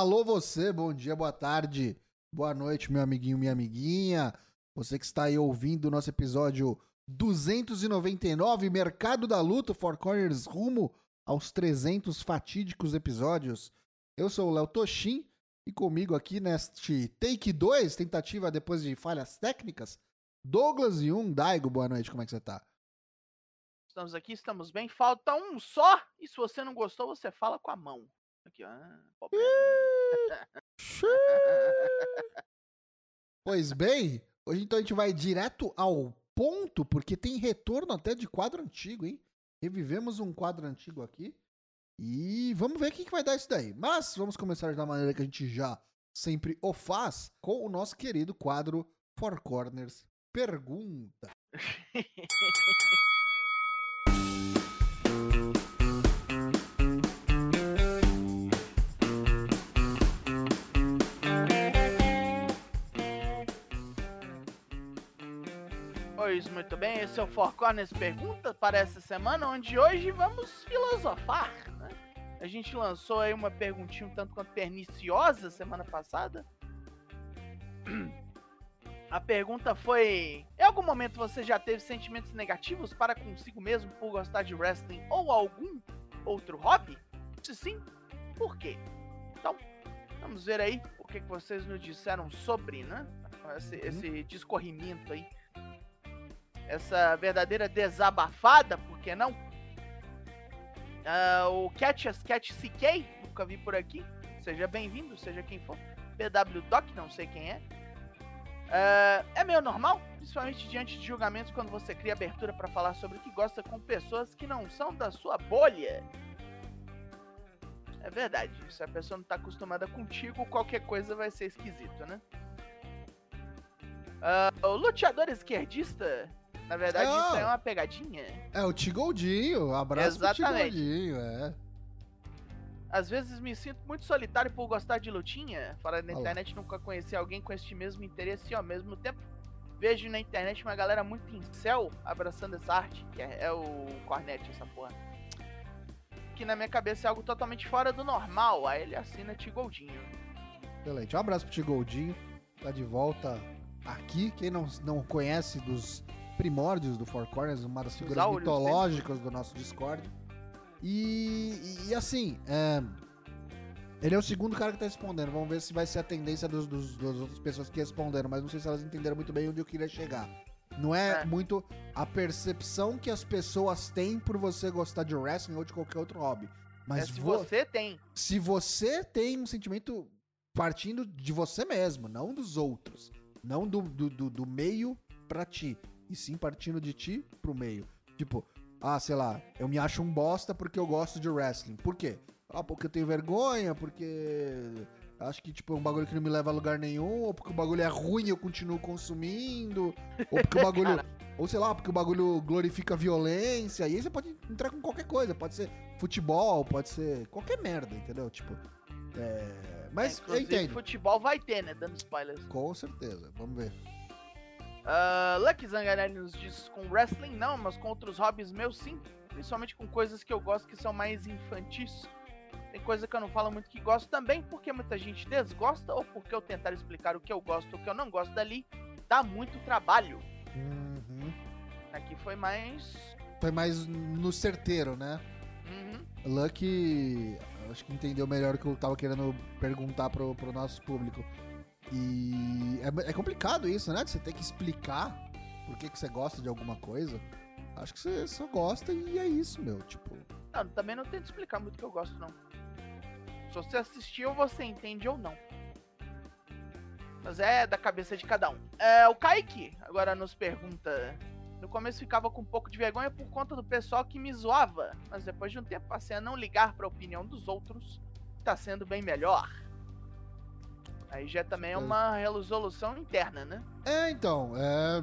Alô você, bom dia, boa tarde, boa noite, meu amiguinho, minha amiguinha. Você que está aí ouvindo o nosso episódio 299, Mercado da Luta, Four Corners, rumo aos 300 fatídicos episódios. Eu sou o Léo Toshin e comigo aqui neste Take 2, tentativa depois de falhas técnicas, Douglas e um Daigo, boa noite, como é que você tá? Estamos aqui, estamos bem. Falta um só. E se você não gostou, você fala com a mão. Aqui, ah, pois bem, hoje então a gente vai direto ao ponto, porque tem retorno até de quadro antigo, hein? Revivemos um quadro antigo aqui. E vamos ver o que, que vai dar isso daí. Mas vamos começar da maneira que a gente já sempre o faz, com o nosso querido quadro Four Corners Pergunta. Pois muito bem, esse é o Four Corners Pergunta para essa semana, onde hoje vamos filosofar. Né? A gente lançou aí uma perguntinha um tanto quanto perniciosa semana passada. A pergunta foi: Em algum momento você já teve sentimentos negativos para consigo mesmo por gostar de wrestling ou algum outro hobby? Se sim, por quê? Então, vamos ver aí o que, que vocês nos disseram sobre, né? Esse, uhum. esse discorrimento aí essa verdadeira desabafada, por que não? Uh, o Catch as Catch CK, nunca vi por aqui. Seja bem-vindo, seja quem for. PW Doc, não sei quem é. Uh, é meio normal, principalmente diante de julgamentos, quando você cria abertura para falar sobre o que gosta com pessoas que não são da sua bolha. É verdade, se a pessoa não tá acostumada contigo, qualquer coisa vai ser esquisito, né? Uh, o luteador esquerdista na verdade, é, isso é uma pegadinha. É o Tigoldinho. Abraço Exatamente. pro Tigoldinho, é. Às vezes me sinto muito solitário por gostar de lutinha. Fora na internet, nunca conheci alguém com este mesmo interesse e ao mesmo tempo vejo na internet uma galera muito incel abraçando essa arte, que é, é o Cornet, essa porra. Que na minha cabeça é algo totalmente fora do normal. Aí ele assina Tigoldinho. Excelente. Um abraço pro Tigoldinho. Tá de volta aqui. Quem não, não conhece dos primórdios do Four Corners, uma das figuras mitológicas do nosso Discord. E, e assim, é, ele é o segundo cara que tá respondendo. Vamos ver se vai ser a tendência dos, dos, das outras pessoas que responderam, mas não sei se elas entenderam muito bem onde eu queria chegar. Não é, é, muito a percepção que as pessoas têm por você gostar de wrestling ou de qualquer outro hobby. Mas é se vo você tem. Se você tem um sentimento partindo de você mesmo, não dos outros. Não do, do, do, do meio pra ti e sim partindo de ti pro meio. Tipo, ah, sei lá, eu me acho um bosta porque eu gosto de wrestling. Por quê? Ah, porque eu tenho vergonha, porque acho que tipo é um bagulho que não me leva a lugar nenhum, ou porque o bagulho é ruim e eu continuo consumindo, ou porque o bagulho, ou sei lá, porque o bagulho glorifica a violência. E aí você pode entrar com qualquer coisa, pode ser futebol, pode ser qualquer merda, entendeu? Tipo, é... mas é, eu entendo. futebol vai ter, né, dando spoilers. Com certeza. Vamos ver. Uh, Lucky Zanganelli nos diz com wrestling não, mas com outros hobbies meus sim. Principalmente com coisas que eu gosto que são mais infantis. Tem coisa que eu não falo muito que gosto também, porque muita gente desgosta, ou porque eu tentar explicar o que eu gosto ou o que eu não gosto dali, dá muito trabalho. Uhum. Aqui foi mais. Foi mais no certeiro, né? Uhum. Lucky, acho que entendeu melhor o que eu tava querendo perguntar pro, pro nosso público. E é, é complicado isso, né? De você ter que explicar por que, que você gosta de alguma coisa. Acho que você só gosta e é isso, meu. Tipo. Não, também não tento explicar muito o que eu gosto, não. Se você assistiu, você entende ou não. Mas é da cabeça de cada um. É, o Kaique agora nos pergunta. No começo ficava com um pouco de vergonha por conta do pessoal que me zoava, mas depois de um tempo passei a não ligar para a opinião dos outros. Tá sendo bem melhor. Aí já também é uma resolução interna, né? É, então, é,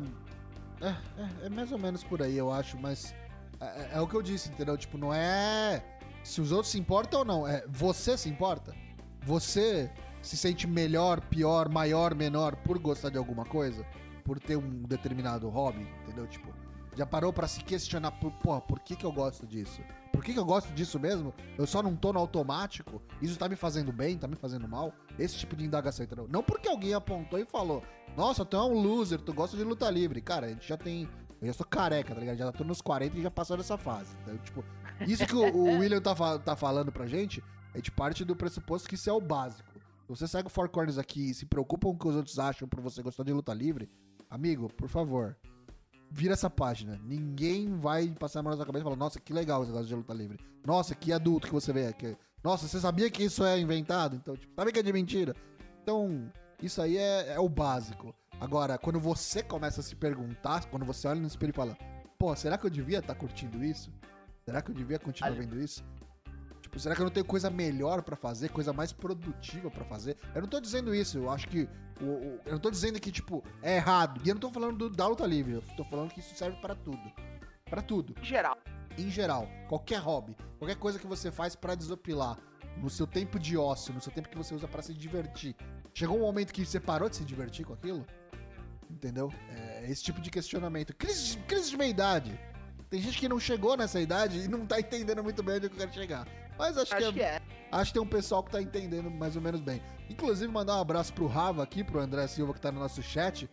é, é, é mais ou menos por aí, eu acho, mas é, é, é, o que eu disse, entendeu? Tipo, não é se os outros se importam ou não, é você se importa? Você se sente melhor, pior, maior, menor por gostar de alguma coisa? Por ter um determinado hobby, entendeu? Tipo, já parou para se questionar por, porra, por que que eu gosto disso? Por que, que eu gosto disso mesmo? Eu só não tô no automático? Isso tá me fazendo bem, tá me fazendo mal? Esse tipo de indagação, entendeu? Não porque alguém apontou e falou, nossa, tu é um loser, tu gosta de luta livre. Cara, a gente já tem. Eu já sou careca, tá ligado? Já tô nos 40 e já passou dessa fase. Então, tipo, isso que o, o William tá, fa- tá falando pra gente, a gente parte do pressuposto que isso é o básico. Se você segue o Four Corners aqui e se preocupa com o que os outros acham por você gostar de luta livre, amigo, por favor, vira essa página. Ninguém vai passar a mão na sua cabeça e falar, nossa, que legal você gosta de luta livre. Nossa, que adulto que você vê aqui. Nossa, você sabia que isso é inventado? Então, tipo, sabe que é de mentira? Então, isso aí é, é o básico. Agora, quando você começa a se perguntar, quando você olha no espelho e fala, pô, será que eu devia estar curtindo isso? Será que eu devia continuar vendo isso? Tipo, será que eu não tenho coisa melhor pra fazer, coisa mais produtiva pra fazer? Eu não tô dizendo isso, eu acho que. o- o- eu não tô dizendo que, tipo, é errado. E eu não tô falando do, da luta livre, eu tô falando que isso serve pra tudo. Pra tudo Em geral. em geral, qualquer hobby, qualquer coisa que você faz pra desopilar, no seu tempo de ócio, no seu tempo que você usa pra se divertir. Chegou um momento que você parou de se divertir com aquilo? Entendeu? É esse tipo de questionamento. Crise, crise de meia-idade. Tem gente que não chegou nessa idade e não tá entendendo muito bem onde eu quero chegar. Mas acho, Acho que, que é, é. acho que tem um pessoal que tá entendendo mais ou menos bem. Inclusive, mandar um abraço pro Rava aqui, pro André Silva, que tá no nosso chat.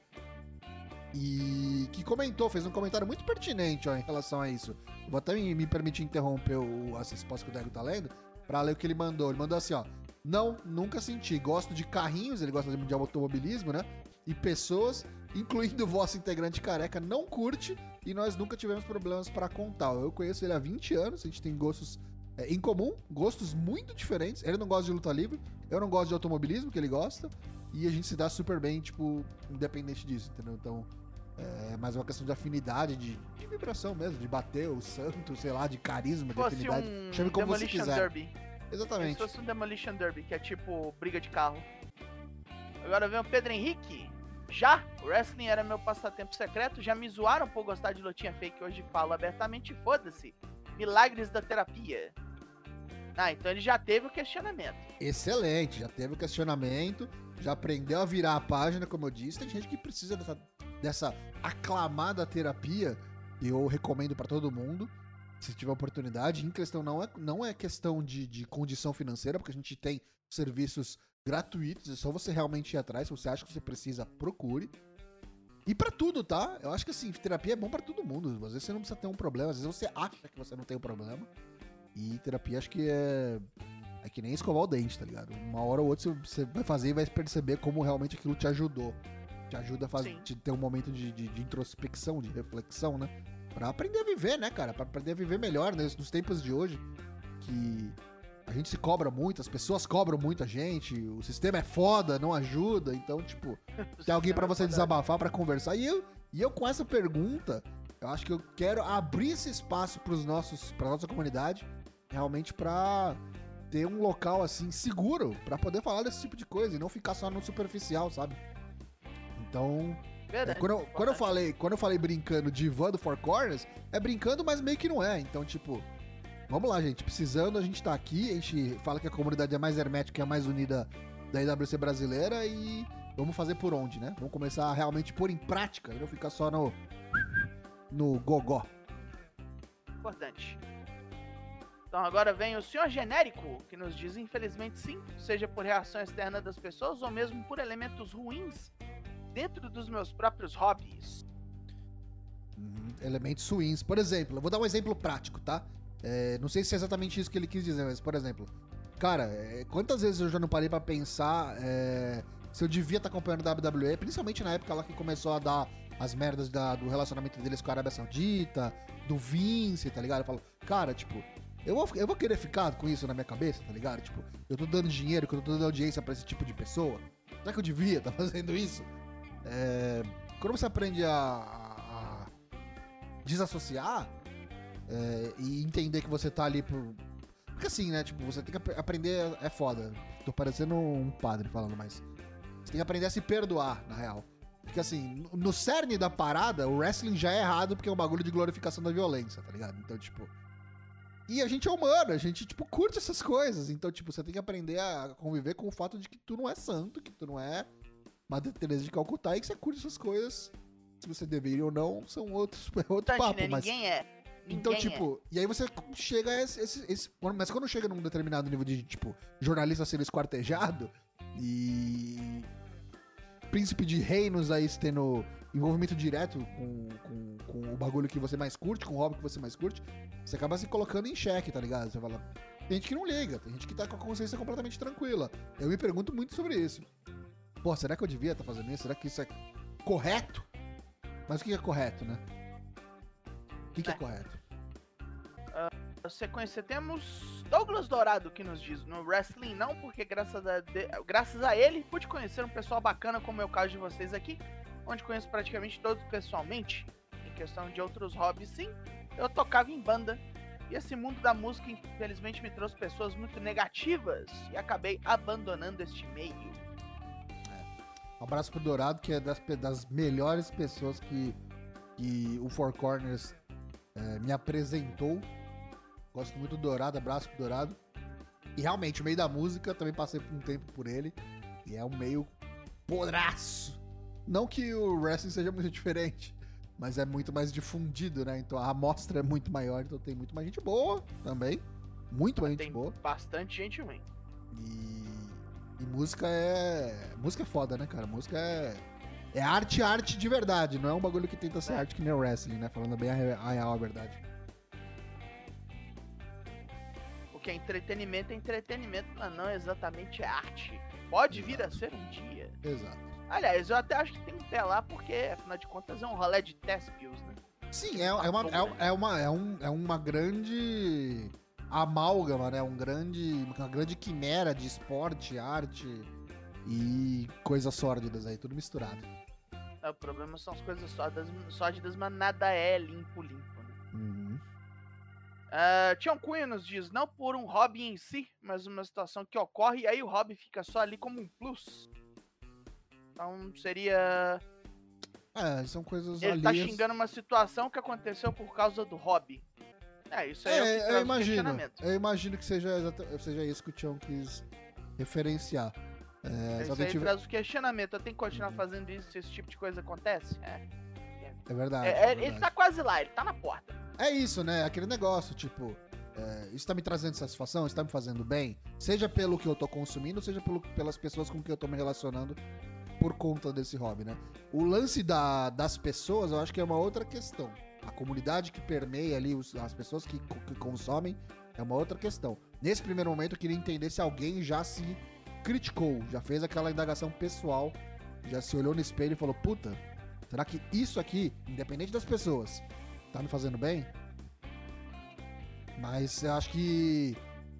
E que comentou, fez um comentário muito pertinente ó, em relação a isso. Vou até me, me permitir interromper o, essa resposta que o Dego tá lendo pra ler o que ele mandou. Ele mandou assim, ó. Não, nunca senti. Gosto de carrinhos, ele gosta de automobilismo, né? E pessoas, incluindo o vosso integrante careca, não curte e nós nunca tivemos problemas pra contar. Eu conheço ele há 20 anos, a gente tem gostos é, em comum, gostos muito diferentes. Ele não gosta de luta livre, eu não gosto de automobilismo, que ele gosta. E a gente se dá super bem, tipo, independente disso, entendeu? Então, é mais uma questão de afinidade, de, de vibração mesmo, de bater o santo, sei lá, de carisma, Se de afinidade. um Chame como você Demolition quiser. Derby. Se Exatamente. fosse um Demolition Derby, que é tipo briga de carro. Agora vem o Pedro Henrique. Já, o wrestling era meu passatempo secreto, já me zoaram por gostar de lutinha fake, hoje falo abertamente, foda-se. Milagres da terapia. Ah, então ele já teve o questionamento. Excelente, já teve o questionamento, já aprendeu a virar a página, como eu disse. Tem gente que precisa dessa, dessa aclamada terapia, e eu recomendo pra todo mundo, se tiver oportunidade. Em questão, não é, não é questão de, de condição financeira, porque a gente tem serviços gratuitos, é só você realmente ir atrás. Se você acha que você precisa, procure. E pra tudo, tá? Eu acho que assim, terapia é bom pra todo mundo. Às vezes você não precisa ter um problema, às vezes você acha que você não tem um problema. E terapia acho que é. É que nem escovar o dente, tá ligado? Uma hora ou outra você vai fazer e vai perceber como realmente aquilo te ajudou. Te ajuda a fazer, te ter um momento de, de- de introspecção, de reflexão, né? Pra aprender a viver, né, cara? Pra aprender a viver melhor né? nos tempos de hoje. Que a gente se cobra muito, as pessoas cobram muito a gente, o sistema é foda, não ajuda. Então, tipo, tem alguém pra você desabafar, pra conversar. E eu, e eu com essa pergunta, eu acho que eu quero abrir esse espaço pros nossos, pra nossa comunidade, realmente pra ter um local assim seguro pra poder falar desse tipo de coisa e não ficar só no superficial, sabe? Então, é, quando, eu, quando eu falei, quando eu falei brincando de Ivan do Four Corners, é brincando, mas meio que não é. Então, tipo, vamos lá, gente. Precisando, a gente tá aqui. A gente fala que a comunidade é mais hermética e a mais unida da IWC brasileira e vamos fazer por onde, né? Vamos começar a realmente pôr em prática e não ficar só no. no gogó. Importante. Então agora vem o senhor genérico, que nos diz, infelizmente sim, seja por reação externa das pessoas ou mesmo por elementos ruins dentro dos meus próprios hobbies. Uhum, Elementos ruins. Por exemplo, eu vou dar um exemplo prático, tá? É, não sei se é exatamente isso que ele quis dizer, mas, por exemplo, cara, é, quantas vezes eu já não parei pra pensar é, se eu devia estar acompanhando a WWE, principalmente na época lá que começou a dar as merdas da- do relacionamento deles com a Arábia Saudita, do Vince, tá ligado? Eu falo, cara, tipo, eu vou, eu vou querer ficar com isso na minha cabeça, tá ligado? Tipo, eu tô dando dinheiro, que eu tô dando audiência pra esse tipo de pessoa. Será que eu devia estar fazendo isso? É, quando você aprende a- a desassociar é, e entender que você tá ali por. Porque assim, né? Tipo, você tem que ap- aprender. É foda. Tô parecendo um padre falando, mas. Você tem que aprender a se perdoar, na real. Porque assim, no- cerne da parada, o wrestling já é errado porque é um bagulho de glorificação da violência, tá ligado? Então, tipo. E a gente é humano, a gente, tipo, curte essas coisas. Então, tipo, você tem que aprender a conviver com o fato de que tu não é santo, que tu não é Madre Teresa de Calcutá e que você curte essas coisas. Se você deveria ou não, são outros, é outro papo, né? mas... Ninguém é. Então, tipo, e aí você chega a esse, esse, esse- Mas quando chega num determinado nível de, tipo, jornalista sendo esquartejado e. Príncipe de reinos aí tendo envolvimento direto com, com, com o bagulho que você mais curte, com o hobby que você mais curte, você acaba se colocando em xeque, tá ligado? Você fala. Tem gente que não liga, tem gente que tá com a consciência completamente tranquila. Eu me pergunto muito sobre isso. Pô, será que eu devia estar fazendo isso? Será que isso é correto? Mas o que é correto, né? O que, que é É. correto? Na sequência temos Douglas Dourado que nos diz no wrestling não, porque graças a, de- graças a ele pude conhecer um pessoal bacana como é o caso de vocês aqui, onde conheço praticamente todos pessoalmente. Em questão de outros hobbies, sim, eu tocava em banda. E esse mundo da música infelizmente me trouxe pessoas muito negativas e acabei abandonando este meio. Um abraço pro Dourado, que é das, das melhores pessoas que, que o Four Corners eh, me apresentou. Gosto muito do Dourado, abraço pro Dourado. E realmente, o meio da música, também passei um tempo por ele. E é um meio podraço. Não que o wrestling seja muito diferente, mas é muito mais difundido, né? Então a amostra é muito maior, então tem muito mais gente boa também. Muito mais gente boa. bastante gente ruim. E, e música é. Música é foda, né, cara? Música é. É arte, arte de verdade. Não é um bagulho que tenta ser arte que nem o wrestling, né? Falando bem a, re- a real a verdade. O que é entretenimento é entretenimento, mas não exatamente é arte. Pode vir a ser um dia. Exato. Aliás, eu até acho que tem que ter lá, porque afinal de contas é um rolê de Tespios, né? Sim, é, é, uma, é, é uma, é, um, é uma grande amálgama, né? Um grande, uma grande quimera de esporte, arte e coisas sórdidas aí, tudo misturado. É, O problema são as coisas sólidas, sólidas mas nada é limpo, limpo, né? Uhum. Ah, Tião Cunha nos diz, não por um hobby em si, mas uma situação que ocorre e aí o hobby fica só ali como um plus. Então seria. É, são coisas Ele tá alheias. xingando uma situação que aconteceu por causa do hobby. É, isso aí é, É, eu o imagino. Eu imagino que seja, seja isso que o Tião quis referenciar. É, Isso aí tiver- traz o questionamento. Eu tenho que continuar fazendo isso se esse tipo de coisa acontece? É. É verdade. É, é é, verdade. ele tá quase lá, ele tá na porta. É isso, né? Aquele negócio, tipo, é, isso tá me trazendo satisfação, isso tá me fazendo bem, seja pelo que eu tô consumindo, seja pelo- pelas pessoas com que eu tô me relacionando por conta desse hobby, né? O lance da- das pessoas, eu acho que é uma outra questão. A comunidade que permeia ali, os- as pessoas que, que consomem, é uma outra questão. Nesse primeiro momento, eu queria entender se alguém já se criticou, já fez aquela indagação pessoal, já se olhou no espelho e falou: puta, será que isso aqui, independente das pessoas, tá me fazendo bem? Mas eu acho que.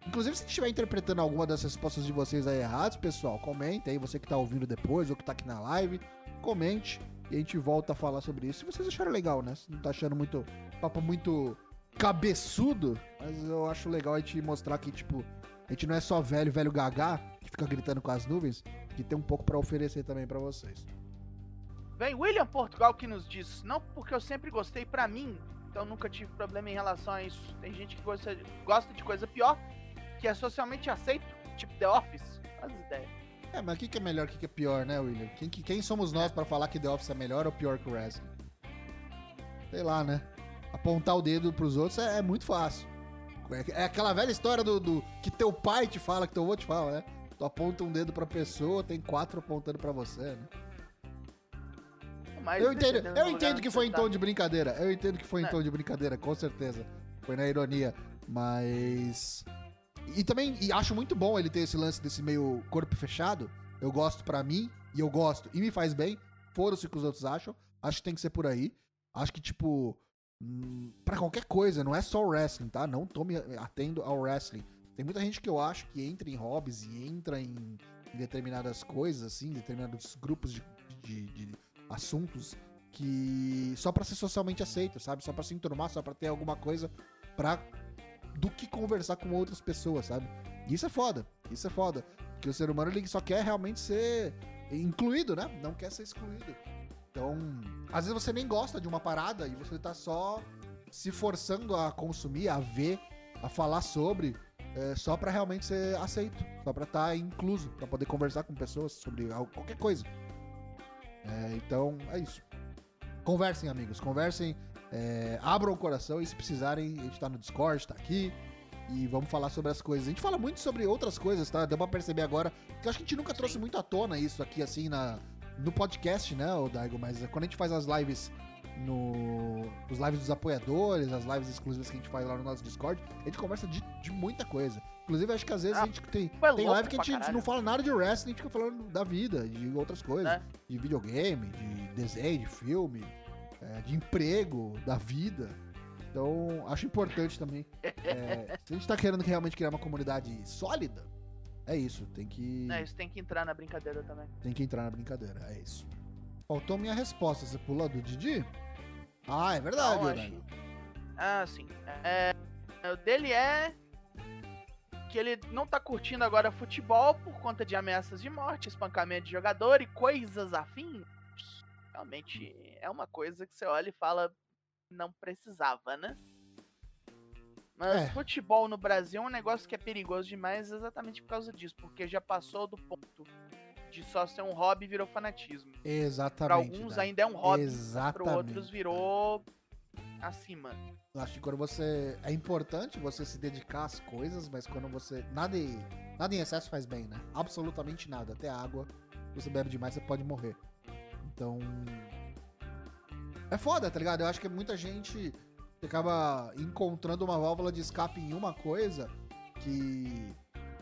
Inclusive, se estiver interpretando alguma das respostas de vocês aí erradas, pessoal, comente aí, você que tá ouvindo depois ou que tá aqui na live, comente e a gente volta a falar sobre isso. Se vocês acharam legal, né? Se não tá achando muito. papo muito cabeçudo, mas eu acho legal a gente mostrar que, tipo, a gente não é só velho, velho gagá, que fica gritando com as nuvens, que tem um pouco pra oferecer também pra vocês. Vem William Portugal que nos diz, não porque eu sempre gostei pra mim, então nunca tive problema em relação a isso. Tem gente que gosta, gosta de coisa pior, que é socialmente aceito, tipo The Office. Faz ideia. É, mas o que, que é melhor, o que, que é pior, né, William? Quem, que- quem somos nós pra falar que The Office é melhor ou pior que o wrestling? Sei lá, né? Apontar o dedo pros outros é, é muito fácil. É, aquela velha história do, do- que teu pai te fala, que teu avô te fala, né? Tu aponta um dedo pra pessoa, tem quatro apontando pra você, né? Mas eu entendo, eu entendo que foi em tá. tom de brincadeira. Eu entendo que foi em É. tom de brincadeira, com certeza. Foi na ironia. Mas. E também e acho muito bom ele ter esse lance desse meio corpo fechado. Eu gosto pra mim, e eu gosto, e me faz bem. Foram-se o que os outros acham. Acho que tem que ser por aí. Acho que, tipo. Hum, Pra qualquer coisa, não é só o wrestling, tá? Não tô me atendo ao wrestling. Tem muita gente que eu acho que entra em hobbies e entra em, em determinadas coisas, assim, determinados grupos de, de- de assuntos que só pra ser socialmente aceito, sabe? Só pra se enturmar, só pra ter alguma coisa pra do que conversar com outras pessoas, sabe? E isso é foda. Isso é foda, porque o ser humano ele só quer realmente ser incluído, né? Não quer ser excluído. Então, às vezes você nem gosta de uma parada e você tá só se forçando a consumir, a ver, a falar sobre, é, só pra realmente ser aceito, só pra estar incluso, pra poder conversar com pessoas sobre qualquer coisa. É, então, é isso. Conversem, amigos. Conversem É, abram o coração e se precisarem, a gente tá no Discord, tá aqui. E vamos falar sobre as coisas. A gente fala muito sobre outras coisas, tá? Deu pra perceber agora. Que eu acho que a gente nunca trouxe muito à tona isso aqui, assim, na, no podcast, né, o Daigo? Mas quando a gente faz as lives no. Os lives dos apoiadores, as lives exclusivas que a gente faz lá no nosso Discord, a gente conversa de, de muita coisa. Inclusive, acho que às vezes Ah, a gente tem, foi tem live que a gente caralho. não fala nada de wrestling, a gente fica falando da vida, de outras coisas. Né? De videogame, de desenho, de filme, é, de emprego, da vida. Então, acho importante também. é, se a gente tá querendo realmente criar uma comunidade sólida, é isso. Tem que, É, isso tem que entrar na brincadeira também. tem que entrar na brincadeira. É isso. Faltou minha resposta. Você pulou do Didi? Ah, é verdade, Não, acho- Ah, sim. É, o dele é que ele não tá curtindo agora futebol por conta de ameaças de morte, espancamento de jogador e coisas afins. Realmente é uma coisa que você olha e fala, não precisava, né? Mas É. futebol no Brasil é um negócio que é perigoso demais exatamente por causa disso, porque já passou do ponto de só ser um hobby e virou fanatismo. Pra Exatamente. alguns Daigo. ainda é um hobby, para outros virou acima. Eu acho que quando você. É importante você se dedicar às coisas, mas quando você. Nada, em- nada em excesso faz bem, né? Absolutamente nada. Até água. Se você bebe demais, você pode morrer. Então. É foda, tá ligado? Eu acho que muita gente acaba encontrando uma válvula de escape em uma coisa que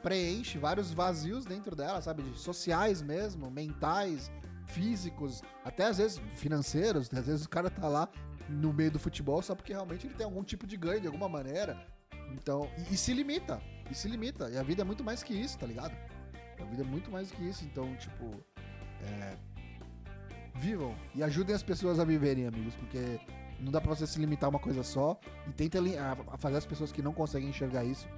preenche vários vazios dentro dela, sabe? De sociais mesmo, mentais, físicos, até às vezes financeiros. Às vezes o cara tá lá no meio do futebol só porque realmente ele tem algum tipo de ganho de alguma maneira. Então, e, e se limita. E se limita. E a vida é muito mais que isso, tá ligado? A vida é muito mais que isso. Então, tipo, é, vivam e ajudem as pessoas a viverem, amigos, porque não dá pra você se limitar a uma coisa só e tenta fazer as pessoas que não conseguem enxergar isso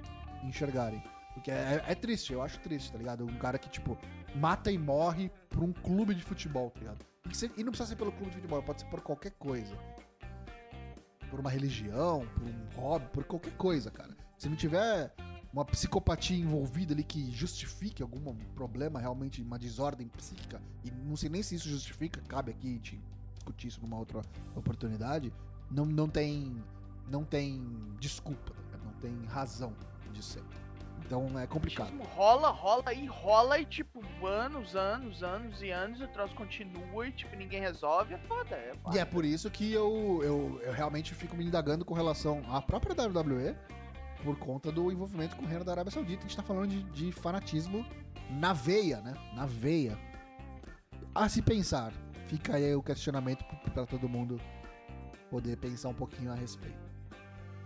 enxergarem. Porque é, é triste, eu acho triste, tá ligado? Um cara que, tipo, mata e morre por um clube de futebol, tá ligado? E, e não precisa ser pelo clube de futebol, pode ser por qualquer coisa. Por uma religião, por um hobby, por qualquer coisa, cara. Se não tiver uma psicopatia envolvida ali que justifique algum problema, realmente uma desordem psíquica, e não sei nem se isso justifica, cabe aqui te discutir isso numa outra oportunidade, não, não tem não tem desculpa, tá não tem razão de ser. Então é complicado. rola, rola e rola e tipo, anos, anos, anos e anos, e o troço continua e tipo, ninguém resolve, é foda, é foda. E é por isso que eu, eu, eu realmente fico me indagando com relação à própria WWE, por conta do envolvimento com o reino da Arábia Saudita. A gente tá falando de, de fanatismo na veia, né? Na veia. A se pensar. Fica aí o questionamento p- pra todo mundo poder pensar um pouquinho a respeito.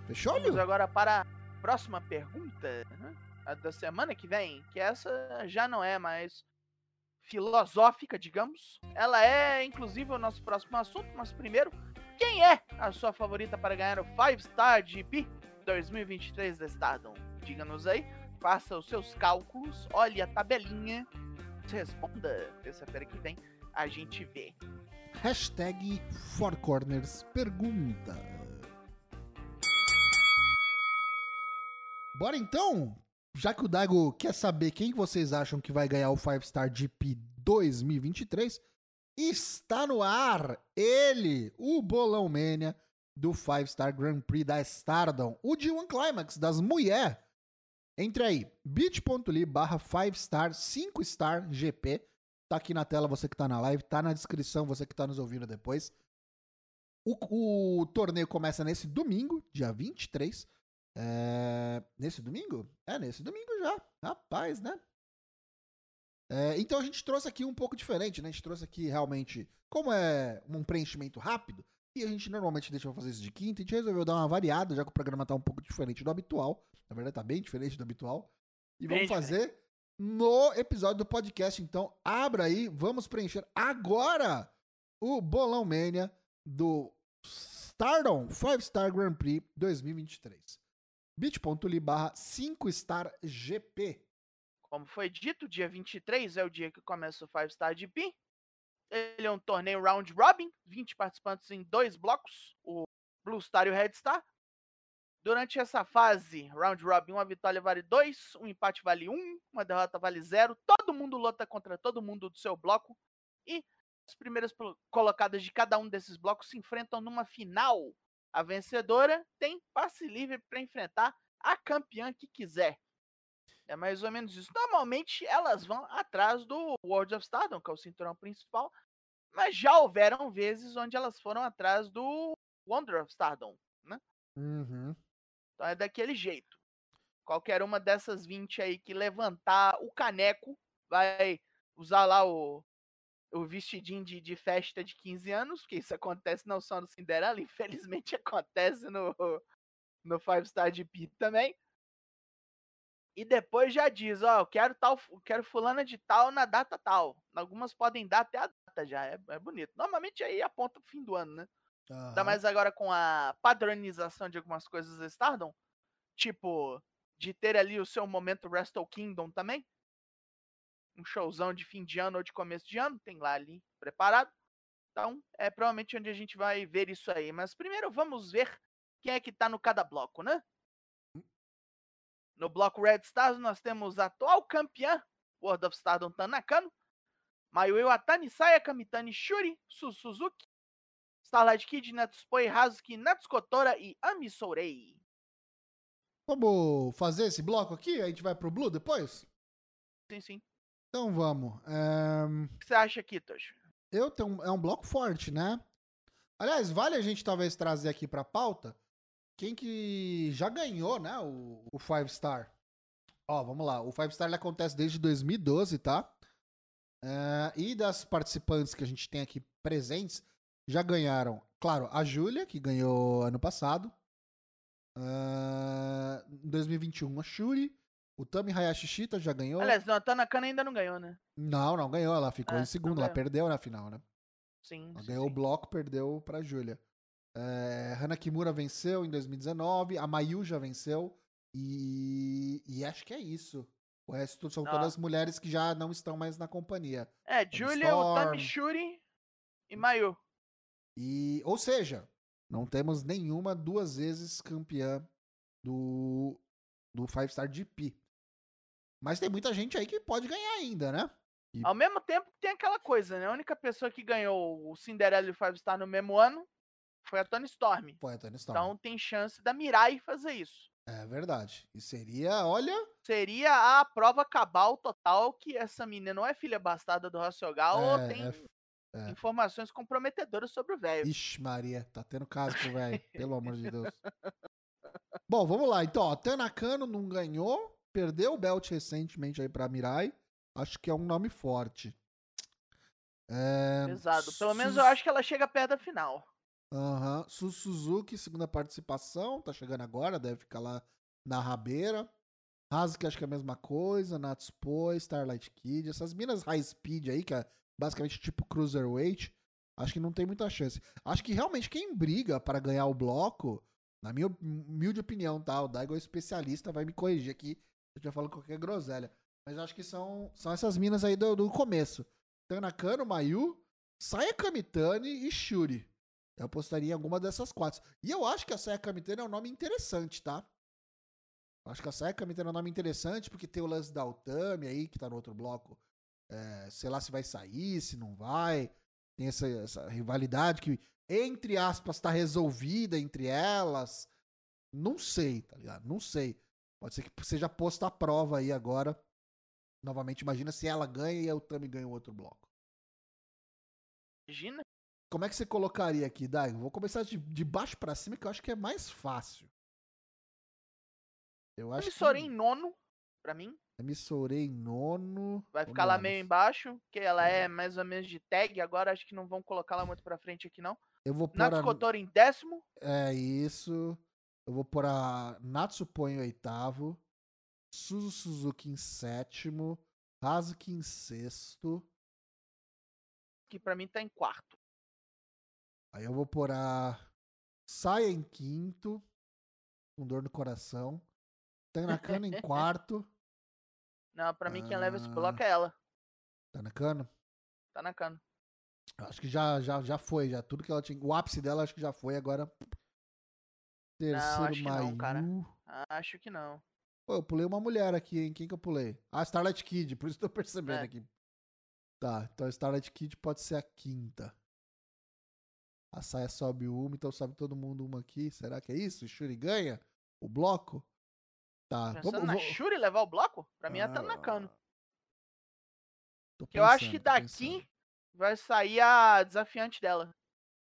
Fechou, Vamos agora para a próxima pergunta, né? a da semana que vem, que essa já não é mais filosófica, digamos. Ela é, inclusive, o nosso próximo assunto, mas primeiro, quem é a sua favorita para ganhar o 5 Star GP 2023 da Stardom? Diga-nos aí, faça os seus cálculos, olhe a tabelinha, responda terça-feira que vem, a gente vê. Hashtag Four Corners pergunta. Bora então? Já que o Daigo quer saber quem vocês acham que vai ganhar o 5 Star GP 2023, está no ar ele, o Bolão Mania do 5 Star Grand Prix da Stardom, o G1 Climax das mulher. Entre aí, bit.ly barra 5 Star 5 Star GP. Tá aqui na tela você que tá na live, tá na descrição você que tá nos ouvindo depois. O, o torneio começa nesse domingo, dia 23. É, nesse domingo? É, nesse domingo já. Rapaz, né? É, então a gente trouxe aqui um pouco diferente, né? A gente trouxe aqui realmente, como é um preenchimento rápido, e a gente normalmente deixa pra fazer isso de quinta, a gente resolveu dar uma variada, já que o programa tá um pouco diferente do habitual. Na verdade, tá bem diferente do habitual. E vamos fazer no episódio do podcast. Então, abra aí, vamos preencher agora o Bolão Mania do Stardom 5 Star Grand Prix 2023. bit.ly barra 5 Star GP. Como foi dito, dia 23 é o dia que começa o 5 Star GP. Ele é um torneio round robin, 20 participantes em dois blocos, o Blue Star e o Red Star. Durante essa fase, round robin, uma vitória vale 2, um empate vale 1, um, uma derrota vale 0. Todo mundo luta contra todo mundo do seu bloco. E as primeiras colocadas de cada um desses blocos se enfrentam numa final A vencedora tem passe livre para enfrentar a campeã que quiser. É mais ou menos isso. Normalmente elas vão atrás do World of Stardom, que é o cinturão principal, mas já houveram vezes onde elas foram atrás do Wonder of Stardom, né? Uhum. Então é daquele jeito. Qualquer uma dessas 20 aí que levantar o caneco vai usar lá o, o vestidinho de, de festa de 15 anos, porque isso acontece não só no Cinderela, infelizmente acontece no, no Five Star GP também. E depois já diz, ó, eu quero tal, quero fulana de tal na data tal. Algumas podem dar até a data já, é, é bonito. Normalmente aí aponta pro fim do ano, né? Ainda mais agora com a padronização de algumas coisas da Stardom. Tipo, de ter ali o seu momento Wrestle Kingdom também. Um showzão de fim de ano ou de começo de ano. Tem lá ali preparado. Então, é provavelmente onde a gente vai ver isso aí. Mas primeiro vamos ver quem é que tá no cada bloco, né? No bloco Red Stars nós temos a atual campeã World of Stardom Tanakano, Mayu Iwatani, Saya Kamitani, Shuri, Su Suzuki, Starlight Kid, Natsupoe, Hazuki, Natsukotora e Ami Sourei. Vamos fazer esse bloco aqui? A gente vai pro Blue depois? Sim, sim. Então vamos. É, O que você acha aqui, Tojo? Eu tenho um- é um bloco forte, né? Aliás, vale a gente talvez trazer aqui pra pauta quem que já ganhou, né? O, o Five Star. Ó, vamos lá. O Five Star ele acontece desde 2012, tá? É, e das participantes que a gente tem aqui presentes, já ganharam, claro, a Júlia, que ganhou ano passado. É, em 2021, a Shuri. O Tami Hayashi Shita já ganhou. Aliás, não, a Tanakano ainda não ganhou, né? Não, não ganhou. Ela ficou É, em segundo. Ela perdeu na final, né? Sim. Ela sim, ganhou o sim. bloco, perdeu pra Júlia. É, Hana Kimura venceu em 2019, a Mayu já venceu, e, e acho que é isso. O resto são Ah. todas mulheres que já não estão mais na companhia. É, Julia, o Tami. Shuri e Mayu. E, ou seja, não temos nenhuma duas vezes campeã do, do Five Star GP. Mas tem muita gente aí que pode ganhar ainda, né? E- Ao mesmo tempo que tem aquela coisa, né? A única pessoa que ganhou o Cinderella e o Five Star no mesmo ano foi a Tony Storm. Foi a Tony Storm. Então tem chance da Mirai fazer isso. É verdade. E seria, olha, Seria a prova cabal total que essa menina não é filha bastarda do ou É, tem é é. informações comprometedoras sobre o velho. Ixi, Maria, tá tendo caso com o velho, pelo amor de Deus. Bom, vamos lá. Então, ó, Tanakano não ganhou, perdeu o belt recentemente aí pra Mirai. Acho que é um nome forte. É, Pesado. Pelo menos eu acho que ela chega perto da final. Aham. Su Suzuki, segunda participação, tá chegando agora, deve ficar lá na rabeira. Hazuki, acho que é a mesma coisa. Natsupo, Starlight Kid. Essas minas high speed aí, que é basicamente tipo cruiserweight, acho que não tem muita chance. Acho que realmente quem briga para ganhar o bloco, na minha humilde opinião, tá? O Daigo é especialista, vai me corrigir aqui eu já falo qualquer groselha. Mas acho que são, são essas minas aí do, do começo. Tanakano, Mayu, Saya Kamitani e Shuri. Eu apostaria em alguma dessas quatro. E eu acho que a Saya Kamitani é um nome interessante, tá? Acho que a Saya Kamitani é um nome interessante porque tem o lance da Utami aí, que tá no outro bloco. É, sei lá se vai sair, se não vai. Tem essa, essa rivalidade que, entre aspas, tá resolvida entre elas. Não sei, tá ligado? Não sei. Pode ser que seja posta à prova aí agora. Novamente, imagina se ela ganha e a Utami ganha o outro bloco. Imagina. Como é que você colocaria aqui, Daigo? Vou começar de, de baixo pra cima, que eu acho que é mais fácil. Eu acho Emissora em que nono, pra mim. Emissora em nono. Vai ficar lá meio embaixo, que ela é mais ou menos de tag. Agora acho que não vão colocar lá muito pra frente aqui, não. Eu vou pôr a, Natsukotora em décimo. É isso. Eu vou pôr a Natsupo em oitavo. Suzu Suzuki em sétimo. Hazuki em sexto. que pra mim tá em quarto. Aí eu vou pôr a Saia em quinto. Com dor no coração. Tanakano em quarto. Não, pra mim quem leva esse Ah. bloco é ela. Tanakano? Tá na cana. Acho que já, já, já foi, já. Tudo que ela tinha. O ápice dela acho que já foi, agora. Terceiro acho que não, cara. Acho que não. Pô, eu pulei uma mulher aqui, hein? Quem que eu pulei? Ah, Starlight Kid, por isso tô percebendo É. aqui. Tá, então Starlight Kid pode ser a quinta. A saia sobe uma, então sobe todo mundo uma aqui. Será que é isso? O Shuri ganha o bloco? Tá. Pensando vamos- na vou- Shuri levar o bloco? Pra mim é tá. Ah, tô Que eu acho que daqui vai sair a desafiante dela.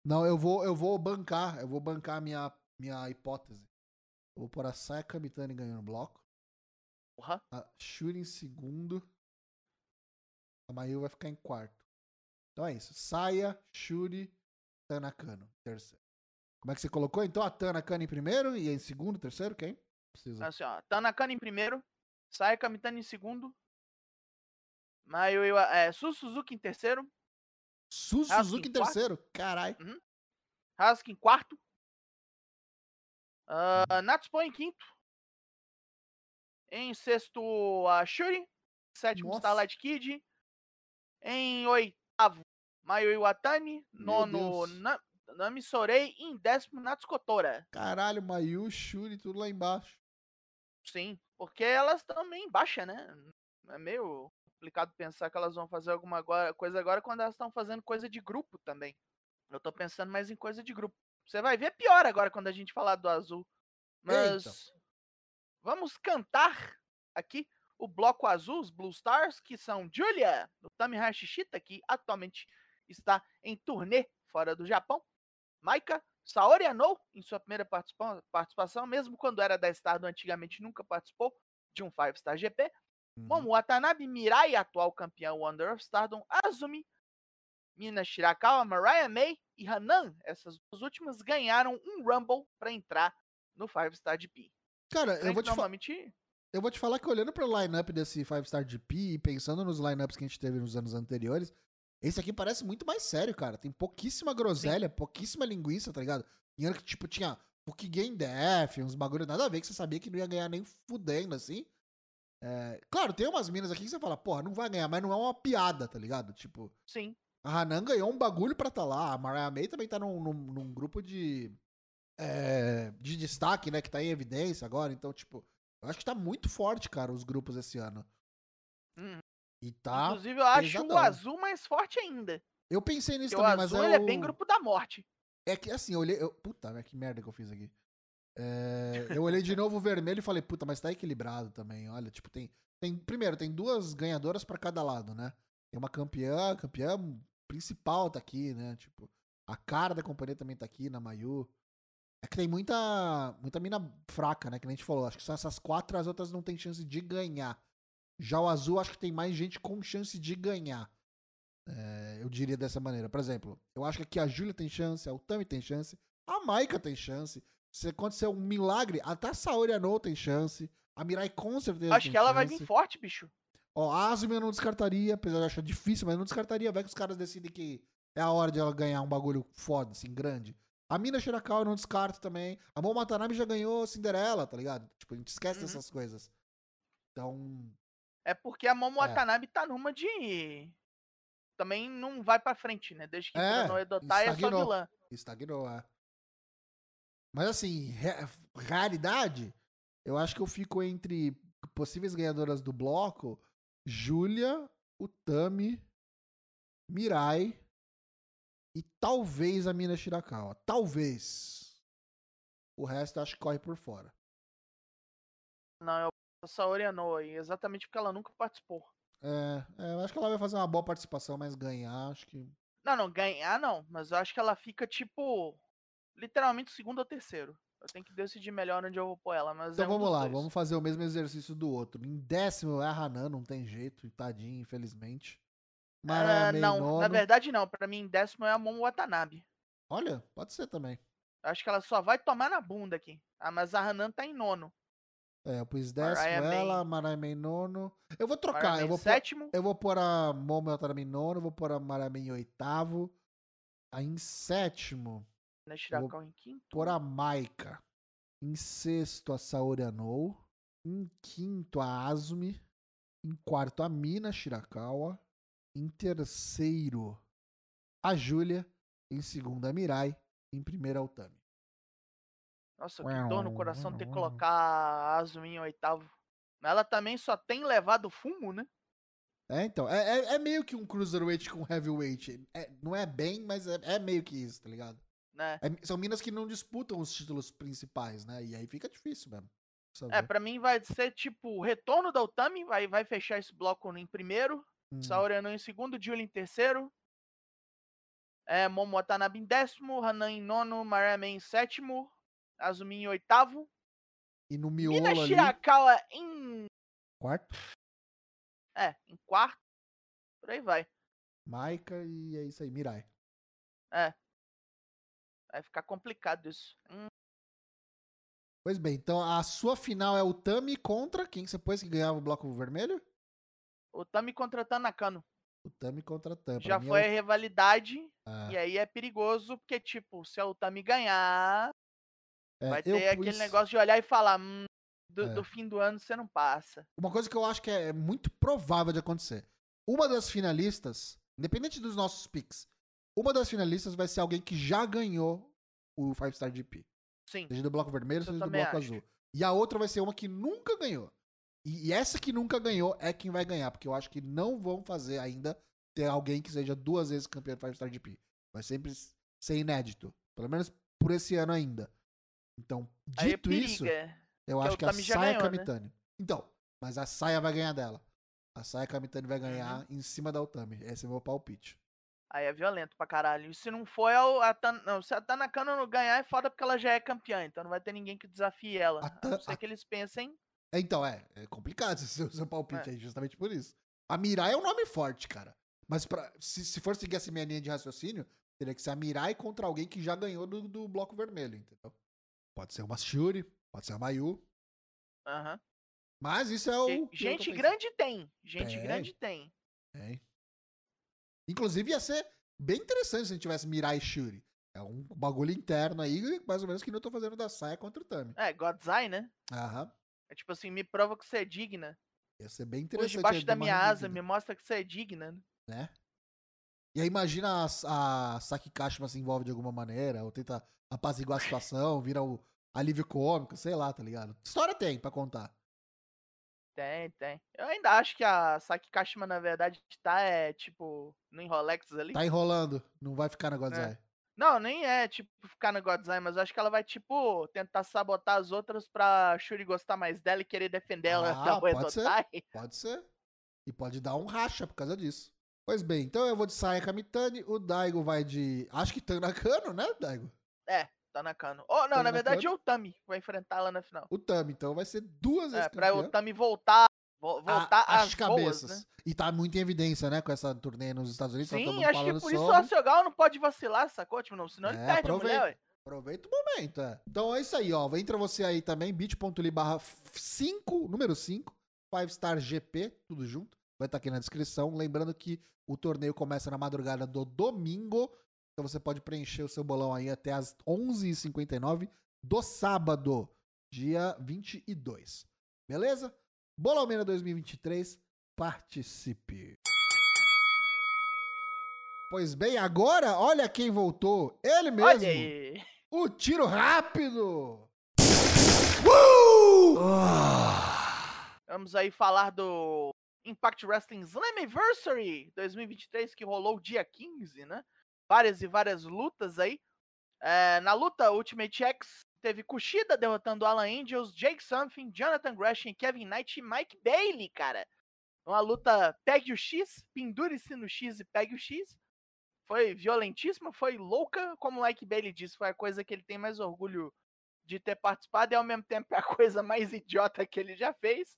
Não, eu vou, eu vou bancar. Eu vou bancar minha, minha hipótese. Eu vou pôr a Saia Kamitani ganhando bloco. Porra. A Shuri em segundo. A Mayu vai ficar em quarto. Então é isso. Saia, Shuri, Tanakano. Terceiro. Como é que você colocou? Então a Tanakano em primeiro e em segundo, terceiro, quem? Precisa. Assim, ó. Tanakana em primeiro. Sai Kamitani em segundo. Mayu Iwa- é, Su Suzuki em terceiro. Su Suzuki em terceiro. Caralho. Hasuki em quarto. Uh, Natsupo em quinto. Em sexto, a Shuri. Sétimo, Nossa. Starlight Kid. Em oitavo, Mayu Iwatani. Meu Nono. Na Nami Sorei. E em décimo, Natsuko Tora. Caralho, Mayu, Shuri, tudo lá embaixo. Sim, porque elas também baixa, né? É meio complicado pensar que elas vão fazer alguma coisa agora quando elas estão fazendo coisa de grupo também. Eu tô pensando mais em coisa de grupo. Você vai ver pior agora quando a gente falar do azul. Mas vamos cantar aqui o bloco azul, os Blue Stars, que são Julia, do Tami Hashishita, que atualmente está em turnê fora do Japão. Maika, Saori Anou, em sua primeira participa- participação, mesmo quando era da Stardom, antigamente nunca participou de um Five Star GP. Uhum. Momo Watanabe, Mirai, atual campeão Wonder of Stardom, Azumi, Mina Shirakawa, Mariah May e Hanan, essas duas últimas, ganharam um Rumble para entrar no Five Star GP. Cara, eu vou, te normalmente eu vou te falar que olhando pro lineup desse 5 Star GP e pensando nos lineups que a gente teve nos anos anteriores, esse aqui parece muito mais sério, cara. Tem pouquíssima groselha, pouquíssima linguiça, tá ligado? Em ano que, tipo, tinha Puki Game Def, uns bagulho nada a ver, que você sabia que não ia ganhar nem fudendo, assim. É, claro, tem umas minas aqui que você fala, porra, não vai ganhar, mas não é uma piada, tá ligado? Tipo, sim. a Hanan ganhou um bagulho pra tá lá. A Mariah May também tá num, num, num grupo de. é, de destaque, né? Que tá em evidência agora. Então, tipo, eu acho que tá muito forte, cara, os grupos esse ano. Hum. E tá. Inclusive, eu acho pesadão. o azul mais forte ainda. Eu pensei nisso Porque o também, mas azul é, ele é o- bem grupo da morte. é que assim, eu olhei. Eu... Puta, mas que merda que eu fiz aqui. É, Eu olhei de novo o vermelho e falei, puta, mas tá equilibrado também. Olha, tipo, tem. tem primeiro, tem duas ganhadoras pra cada lado, né? Tem uma campeã, campeã principal tá aqui, né? Tipo, a cara da companhia também tá aqui na Mayu. É que tem muita, muita mina fraca, né? Que nem a gente falou. Acho que são essas quatro, as outras não tem chance de ganhar. Já o azul, acho que tem mais gente com chance de ganhar. É, eu diria dessa maneira. Por exemplo, eu acho que aqui a Júlia tem chance, a Utami tem chance, a Maika tem chance. Se acontecer um milagre, até a Saori Anou tem chance. A Mirai com certeza Acho que ela vai chance. vir forte, bicho. Ó, a Asumi eu não descartaria, apesar de eu achar difícil, mas não descartaria. Vai que os caras decidem que é a hora de ela ganhar um bagulho foda, assim, grande. A Mina Shirakawa eu não descarto também. A Mo Watanabe já ganhou Cinderela, tá ligado? Tipo, a gente esquece Uhum. dessas coisas. Então, É porque a Momo É. Watanabe tá numa de. Também não vai pra frente, né? Desde que É, no Edotai é só vilã. estagnou, é. Mas assim, realidade, eu acho que eu fico entre possíveis ganhadoras do bloco, Júlia, Utami, Mirai e talvez a Mina Shirakawa. Talvez. O resto eu acho que corre por fora. Não, eu a Saori Anou aí, exatamente porque ela nunca participou. É, é, eu acho que ela vai fazer uma boa participação, mas ganhar, acho que. Não, não, ganhar não, mas eu acho que ela fica tipo. Literalmente segundo ou terceiro. Eu tenho que decidir melhor onde eu vou pôr ela, mas Então é um vamos lá, dois. vamos fazer o mesmo exercício do outro. Em décimo é a Hanan, não tem jeito, tadinho, infelizmente. May, não, nono. na verdade não. Pra mim, décimo é a Momo Watanabe. Olha, pode ser também. Acho que ela só vai tomar na bunda aqui. Ah, mas a Hanan tá em nono. É, eu pus décimo Mariah May. ela, Mariah May nono. Eu vou trocar, Mariah eu vou, pôr, sétimo. eu vou pôr a Momo em nono, vou pôr a Mariah May em oitavo. Aí em sétimo, Né, Shirakawa em quinto. pôr a Maika. Em sexto, a Saori Anou. Em quinto, a Azumi. Em quarto, a Mina Shirakawa. Em terceiro, a Júlia. Em segundo, a Mirai. Em primeiro, a Utami. Nossa, que dor no coração ter que colocar a Azumi em oitavo. Mas ela também só tem levado fumo, né? É, então. É, é, é meio que um cruiserweight com heavyweight. É, não é bem, mas é, é meio que isso, tá ligado? Né? É- são minas que não disputam os títulos principais, né? E aí fica difícil mesmo. É, ver. pra mim vai ser tipo o retorno da Utami, vai, vai fechar esse bloco em primeiro, Hum. Saoriano em segundo, Julie em terceiro, é, Momo Watanabe em décimo, Hanan em nono, Marame em sétimo, Azumi em oitavo, E no Mina miolo ali. Shirakawa em, Quarto. é, em quarto, por aí vai. Maika e é isso aí, Mirai. Vai ficar complicado isso. Hum, Pois bem, então a sua final é o Tami contra quem que você pôs que ganhava o bloco vermelho? Utami contra Tanakano. O Tami contra a Tam. Pra Já é foi o- a rivalidade, Ah, e aí é perigoso, porque, tipo, se a Utami ganhar, é, vai ter aquele pus- negócio de olhar e falar, hum, do, É. do fim do ano você não passa. Uma coisa que eu acho que é muito provável de acontecer. Uma das finalistas, independente dos nossos picks, uma das finalistas vai ser alguém que já ganhou o Five Star GP. Sim. Seja do bloco vermelho, Isso seja do bloco acho. azul. E a outra vai ser uma que nunca ganhou. E, e essa que nunca ganhou é quem vai ganhar, porque eu acho que não vão fazer ainda ter alguém que seja duas vezes campeão do Five Star GP. Vai sempre ser inédito. Pelo menos por esse ano ainda. Então, Aí dito isso, periga. eu acho que a Saya ganhou, né? Kamitani. Então, mas a Saya vai ganhar dela. A Saya Kamitani vai Uhum. ganhar em cima da Otami. Esse é o meu palpite. Aí é violento pra caralho. E se não for, é o, a Tan- não, se a Tanakano não ganhar, é foda porque ela já é campeã. Então não vai ter ninguém que desafie ela. A A, não ser a- que eles pensem. É, Então, é, é complicado esse seu, seu palpite É. aí, justamente por isso. A Mirai é um nome forte, cara. Mas pra, se, se for seguir essa minha linha de raciocínio, teria que ser a Mirai contra alguém que já ganhou do, do bloco vermelho, entendeu? Pode ser uma Shuri, pode ser a Mayu. Aham. Mas isso é o. Gente grande tem. Gente Tem. grande tem. Tem. Inclusive ia ser bem interessante se a gente tivesse Mirai Shuri. É um bagulho interno aí, mais ou menos que eu tô fazendo da Saia contra o Tami. É, Godzai, né? Aham. É tipo assim, me prova que você é digna. Ia ser bem interessante. debaixo ia da uma minha asa, me mostra que você é digna. né? né? E aí imagina a, a Saki Kashima se envolve de alguma maneira, ou tenta apaziguar a situação, vira o alívio cômico, sei lá, tá ligado? História tem pra contar. Tem, tem. Eu ainda acho que a Saki Kashima, na verdade, tá, é, tipo, no Rolex ali. Tá enrolando, não vai ficar na Godzai. Não, nem é, tipo, ficar no Godzai, mas eu acho que ela vai, tipo, tentar sabotar as outras pra Shuri gostar mais dela e querer defender ela Ah, da pode ser. Pode ser. E pode dar um racha por causa disso. Pois bem, então eu vou de Saya Kamitani, o Daigo vai de. Acho que Tanakano, né, Daigo? Tá na cano. Oh, não, Tá na verdade é o Tami que vai enfrentar ela na final. O Tami, então vai ser duas vezes É, pra o Tami voltar, vo- voltar A- às boas, né? E tá muito em evidência, né, com essa turnê nos Estados Unidos. tá Sim, acho que por isso o. Asogal não pode vacilar, sacou? Tipo, não, senão ele É, perde a mulher, aproveita. ué. Aproveita o momento, é. Então é isso aí, ó. Entra você aí também, bit.ly barra 5, número 5, 5 Star GP, tudo junto. Vai estar aqui na descrição. Lembrando que o torneio começa na madrugada do domingo. Então você pode preencher o seu bolão aí até as 11h59 do sábado, dia 22. Beleza? Bolão Mena 2023, participe. Pois bem, agora, olha quem voltou. Ele mesmo. O tiro rápido! Vamos aí falar do Impact Wrestling Slammiversary 2023, que rolou dia 15, né? Várias e várias lutas aí. É, na luta Ultimate X, teve Kushida derrotando Alan Angels, Jake Something, Jonathan Gresham, Kevin Knight e Mike Bailey, cara. Uma luta pegue o X, pendure-se no X e pegue o X. Foi violentíssima, foi louca, como o Mike Bailey disse, foi a coisa que ele tem mais orgulho de ter participado e ao mesmo tempo é a coisa mais idiota que ele já fez.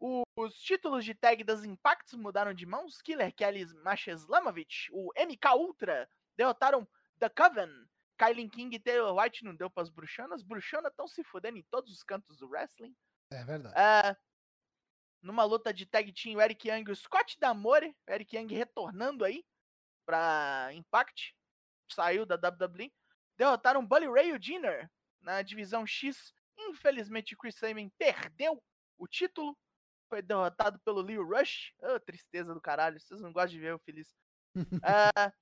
Os títulos de tag das Impacts mudaram de mãos. Killer Kelly Masha Slamovich, o MK Ultra, derrotaram The Coven. Kylie King e Taylor White não deu pras bruxanas. Bruxanas estão se fudendo em todos os cantos do wrestling. É verdade. É, numa luta de tag team, o Eric Young e o Scott D'Amore. O Eric Young retornando aí pra Impact. Saiu da WWE. Derrotaram Bully Ray e o na divisão X. Infelizmente, Chris Sabin perdeu o título. Foi derrotado pelo Leo Rush. Oh, tristeza do caralho. Vocês não gostam de ver eu feliz. É,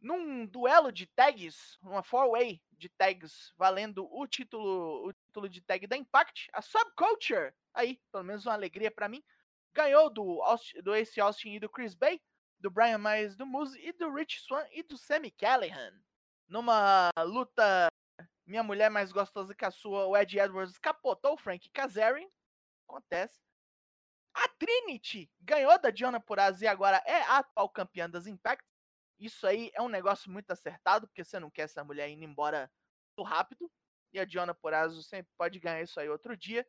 num duelo de tags, uma four-way de tags valendo o título, o título de tag da Impact, a Subculture, aí, pelo menos uma alegria pra mim, ganhou do, Austin, do Ace Austin e do Chris Bay, do Brian Myers do Moose e do Rich Swan e do Sammy Callahan. Numa luta minha mulher mais gostosa que a sua, o Ed Edwards capotou o Frank Kazarian. Acontece. A Trinity ganhou da Diana Purazzi e agora é a atual campeã das Impact. Isso aí é um negócio muito acertado, porque você não quer essa mulher indo embora muito rápido. E a Diana Purazzi sempre pode ganhar isso aí outro dia.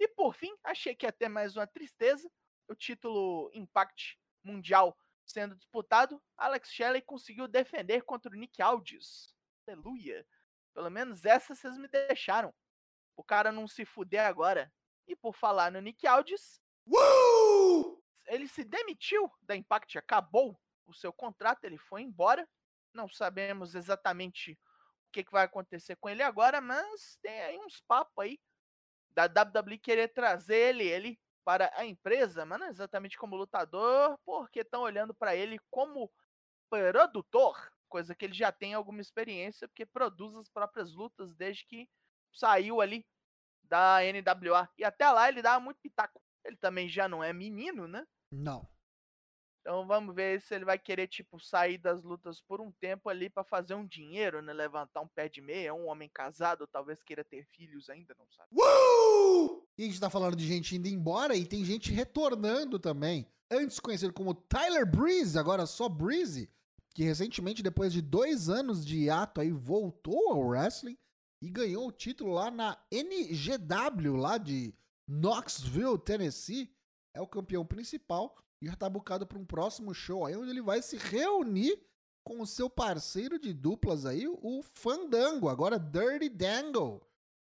E por fim, achei que ia ter mais uma tristeza. O título Impact Mundial sendo disputado. Alex Shelley conseguiu defender contra o Nick Aldis. Aleluia. Pelo menos essa vocês me deixaram. O cara não se fuder agora. E por falar no Nick Aldis, ele se demitiu da Impact, acabou o seu contrato, ele foi embora. Não sabemos exatamente o que, que vai acontecer com ele agora, mas tem aí uns papos aí da WWE querer trazer ele, ele para a empresa, mas não exatamente como lutador, porque estão olhando para ele como produtor, coisa que ele já tem alguma experiência, porque produz as próprias lutas desde que saiu ali da NWA. E até lá ele dava muito pitaco. Ele também já não é menino, né? Não. Então vamos ver se ele vai querer, tipo, sair das lutas por um tempo ali para fazer um dinheiro, né? Levantar um pé de meia, um homem casado, talvez queira ter filhos ainda, não sabe. Uh! E a gente tá falando de gente indo embora e tem gente retornando também. Antes conhecido como Tyler Breeze, agora só Breeze, que recentemente, depois de dois anos de ato aí, voltou ao wrestling e ganhou o título lá na NGW, lá de Knoxville, Tennessee. É o campeão principal e já tá bucado para um próximo show aí, onde ele vai se reunir com o seu parceiro de duplas aí, o Fandango, agora Dirty Dangle.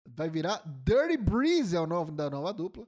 Vai virar Dirty Breeze, é o nome da nova dupla.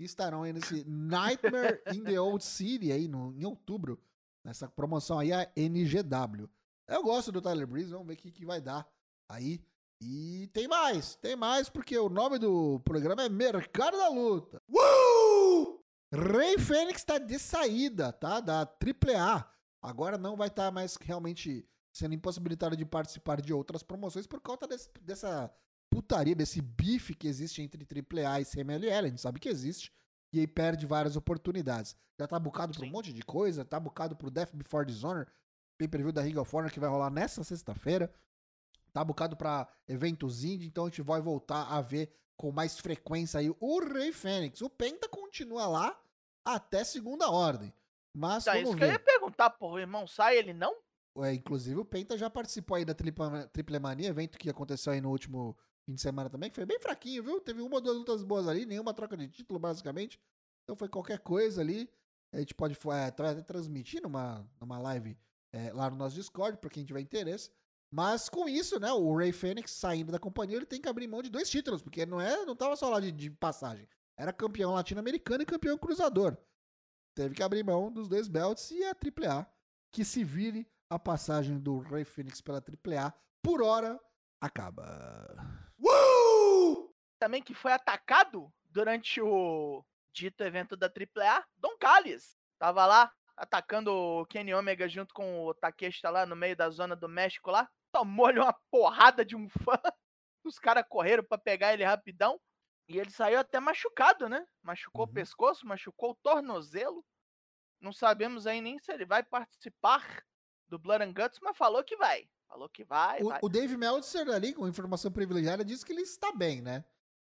E estarão aí nesse Nightmare in the Old City aí no, em outubro. Nessa promoção aí, a NGW. Eu gosto do Tyler Breeze, vamos ver o que, que vai dar aí. E tem mais, tem mais, porque o nome do programa é Mercado da Luta. Uh! Rei Fênix está de saída, tá? Da AAA. Agora não vai estar tá mais realmente sendo impossibilitado de participar de outras promoções por conta desse, dessa putaria, desse bife que existe entre AAA e CMLL. A gente sabe que existe. E aí perde várias oportunidades. Já tá bucado por um monte de coisa, tá bucado pro Death Before Dishonor, pay-per-view da Ring of Honor que vai rolar nessa sexta-feira. Tá bucado pra eventos indie, então a gente vai voltar a ver com mais frequência aí o Rei Fênix. O Penta continua lá até segunda ordem. Mas tá, vamos isso ver. que eu ia perguntar, pô, o irmão sai, ele não? É, inclusive o Penta já participou aí da Triple Mania, evento que aconteceu aí no último fim de semana também, que foi bem fraquinho, viu? Teve uma ou duas lutas boas ali, nenhuma troca de título, basicamente. Então foi qualquer coisa ali. A gente pode é, até transmitir numa, numa live é, lá no nosso Discord, para quem tiver interesse. Mas com isso, né, o Ray Fênix saindo da companhia, ele tem que abrir mão de dois títulos, porque não é, não tava só lá de, de passagem. Era campeão latino-americano e campeão cruzador. Teve que abrir mão dos dois belts e a AAA que se vire a passagem do Ray Phoenix pela AAA por hora acaba. Uh! Também que foi atacado durante o dito evento da AAA, Don Callis. Tava lá atacando o Kenny Omega junto com o Takeshita lá no meio da zona do México lá. Tomou-lhe uma porrada de um fã. Os caras correram para pegar ele rapidão. E ele saiu até machucado, né? Machucou uhum. o pescoço, machucou o tornozelo. Não sabemos aí nem se ele vai participar do Blood and Guts, mas falou que vai. Falou que vai. O, vai. o Dave Meltzer ali, com informação privilegiada, disse que ele está bem, né?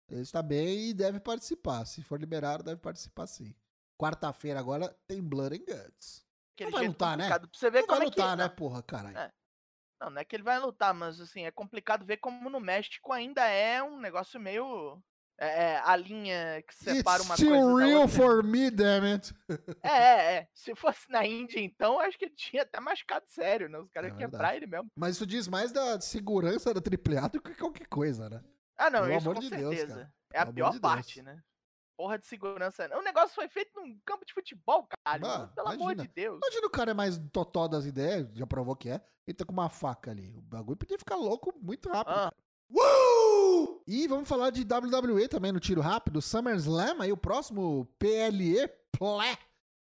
Ele está bem e deve participar. Se for liberado, deve participar sim. Quarta-feira agora tem Blood and Guts. Aquele não vai lutar, né? Pra você ver não vai é lutar, que... né, porra, caralho. É. Não, não é que ele vai lutar, mas assim, é complicado ver como no México ainda é um negócio meio é, é, a linha que separa It's uma still coisa da real outra. for me, damn it. É, é, é. Se fosse na Índia, então, acho que ele tinha até machucado sério, né? Os caras É iam quebrar ele mesmo. Mas isso diz mais da segurança da AAA do que qualquer coisa, né? Ah, não, Pelo isso amor com de Deus, certeza. cara. é a Pelo pior parte, né? Porra de segurança. O negócio foi feito num campo de futebol, caralho. Mano, Pelo amor imagina. de Deus. Imagina o cara é mais totó das ideias, já provou que é. Ele tá com uma faca ali. O bagulho podia ficar louco muito rápido. Ah. cara. Uh! E vamos falar de WWE também no tiro rápido. SummerSlam, aí o próximo PLE Plé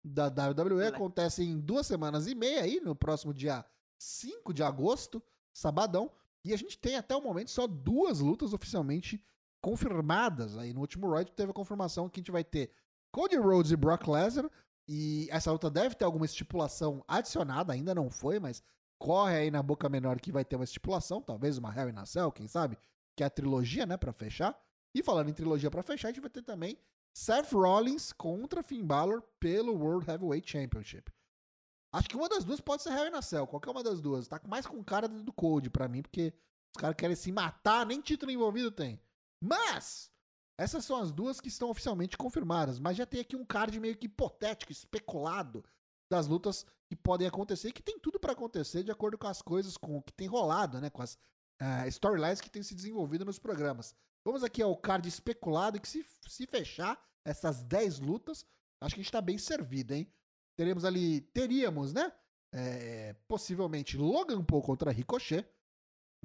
da WWE Plé. acontece em duas semanas e meia aí, no próximo dia 5 de agosto, sabadão. E a gente tem até o momento só duas lutas oficialmente confirmadas. Aí no último Raw teve a confirmação que a gente vai ter Cody Rhodes e Brock Lesnar. E essa luta deve ter alguma estipulação adicionada, ainda não foi, mas corre aí na boca menor que vai ter uma estipulação, talvez uma Hell in a Cell, quem sabe, que é a trilogia, né, para fechar. E falando em trilogia para fechar, a gente vai ter também Seth Rollins contra Finn Balor pelo World Heavyweight Championship. Acho que uma das duas pode ser Hell in a Cell, qualquer uma das duas. Tá mais com cara do Code para mim, porque os caras querem se matar, nem título envolvido tem. Mas essas são as duas que estão oficialmente confirmadas, mas já tem aqui um card meio que hipotético, especulado das lutas que podem acontecer e que tem tudo para acontecer de acordo com as coisas com o que tem rolado, né, com as uh, storylines que têm se desenvolvido nos programas. Vamos aqui ao card especulado que se, se fechar essas 10 lutas, acho que a gente tá bem servido, hein? Teremos ali, teríamos, né? É, possivelmente Logan Paul contra Ricochet,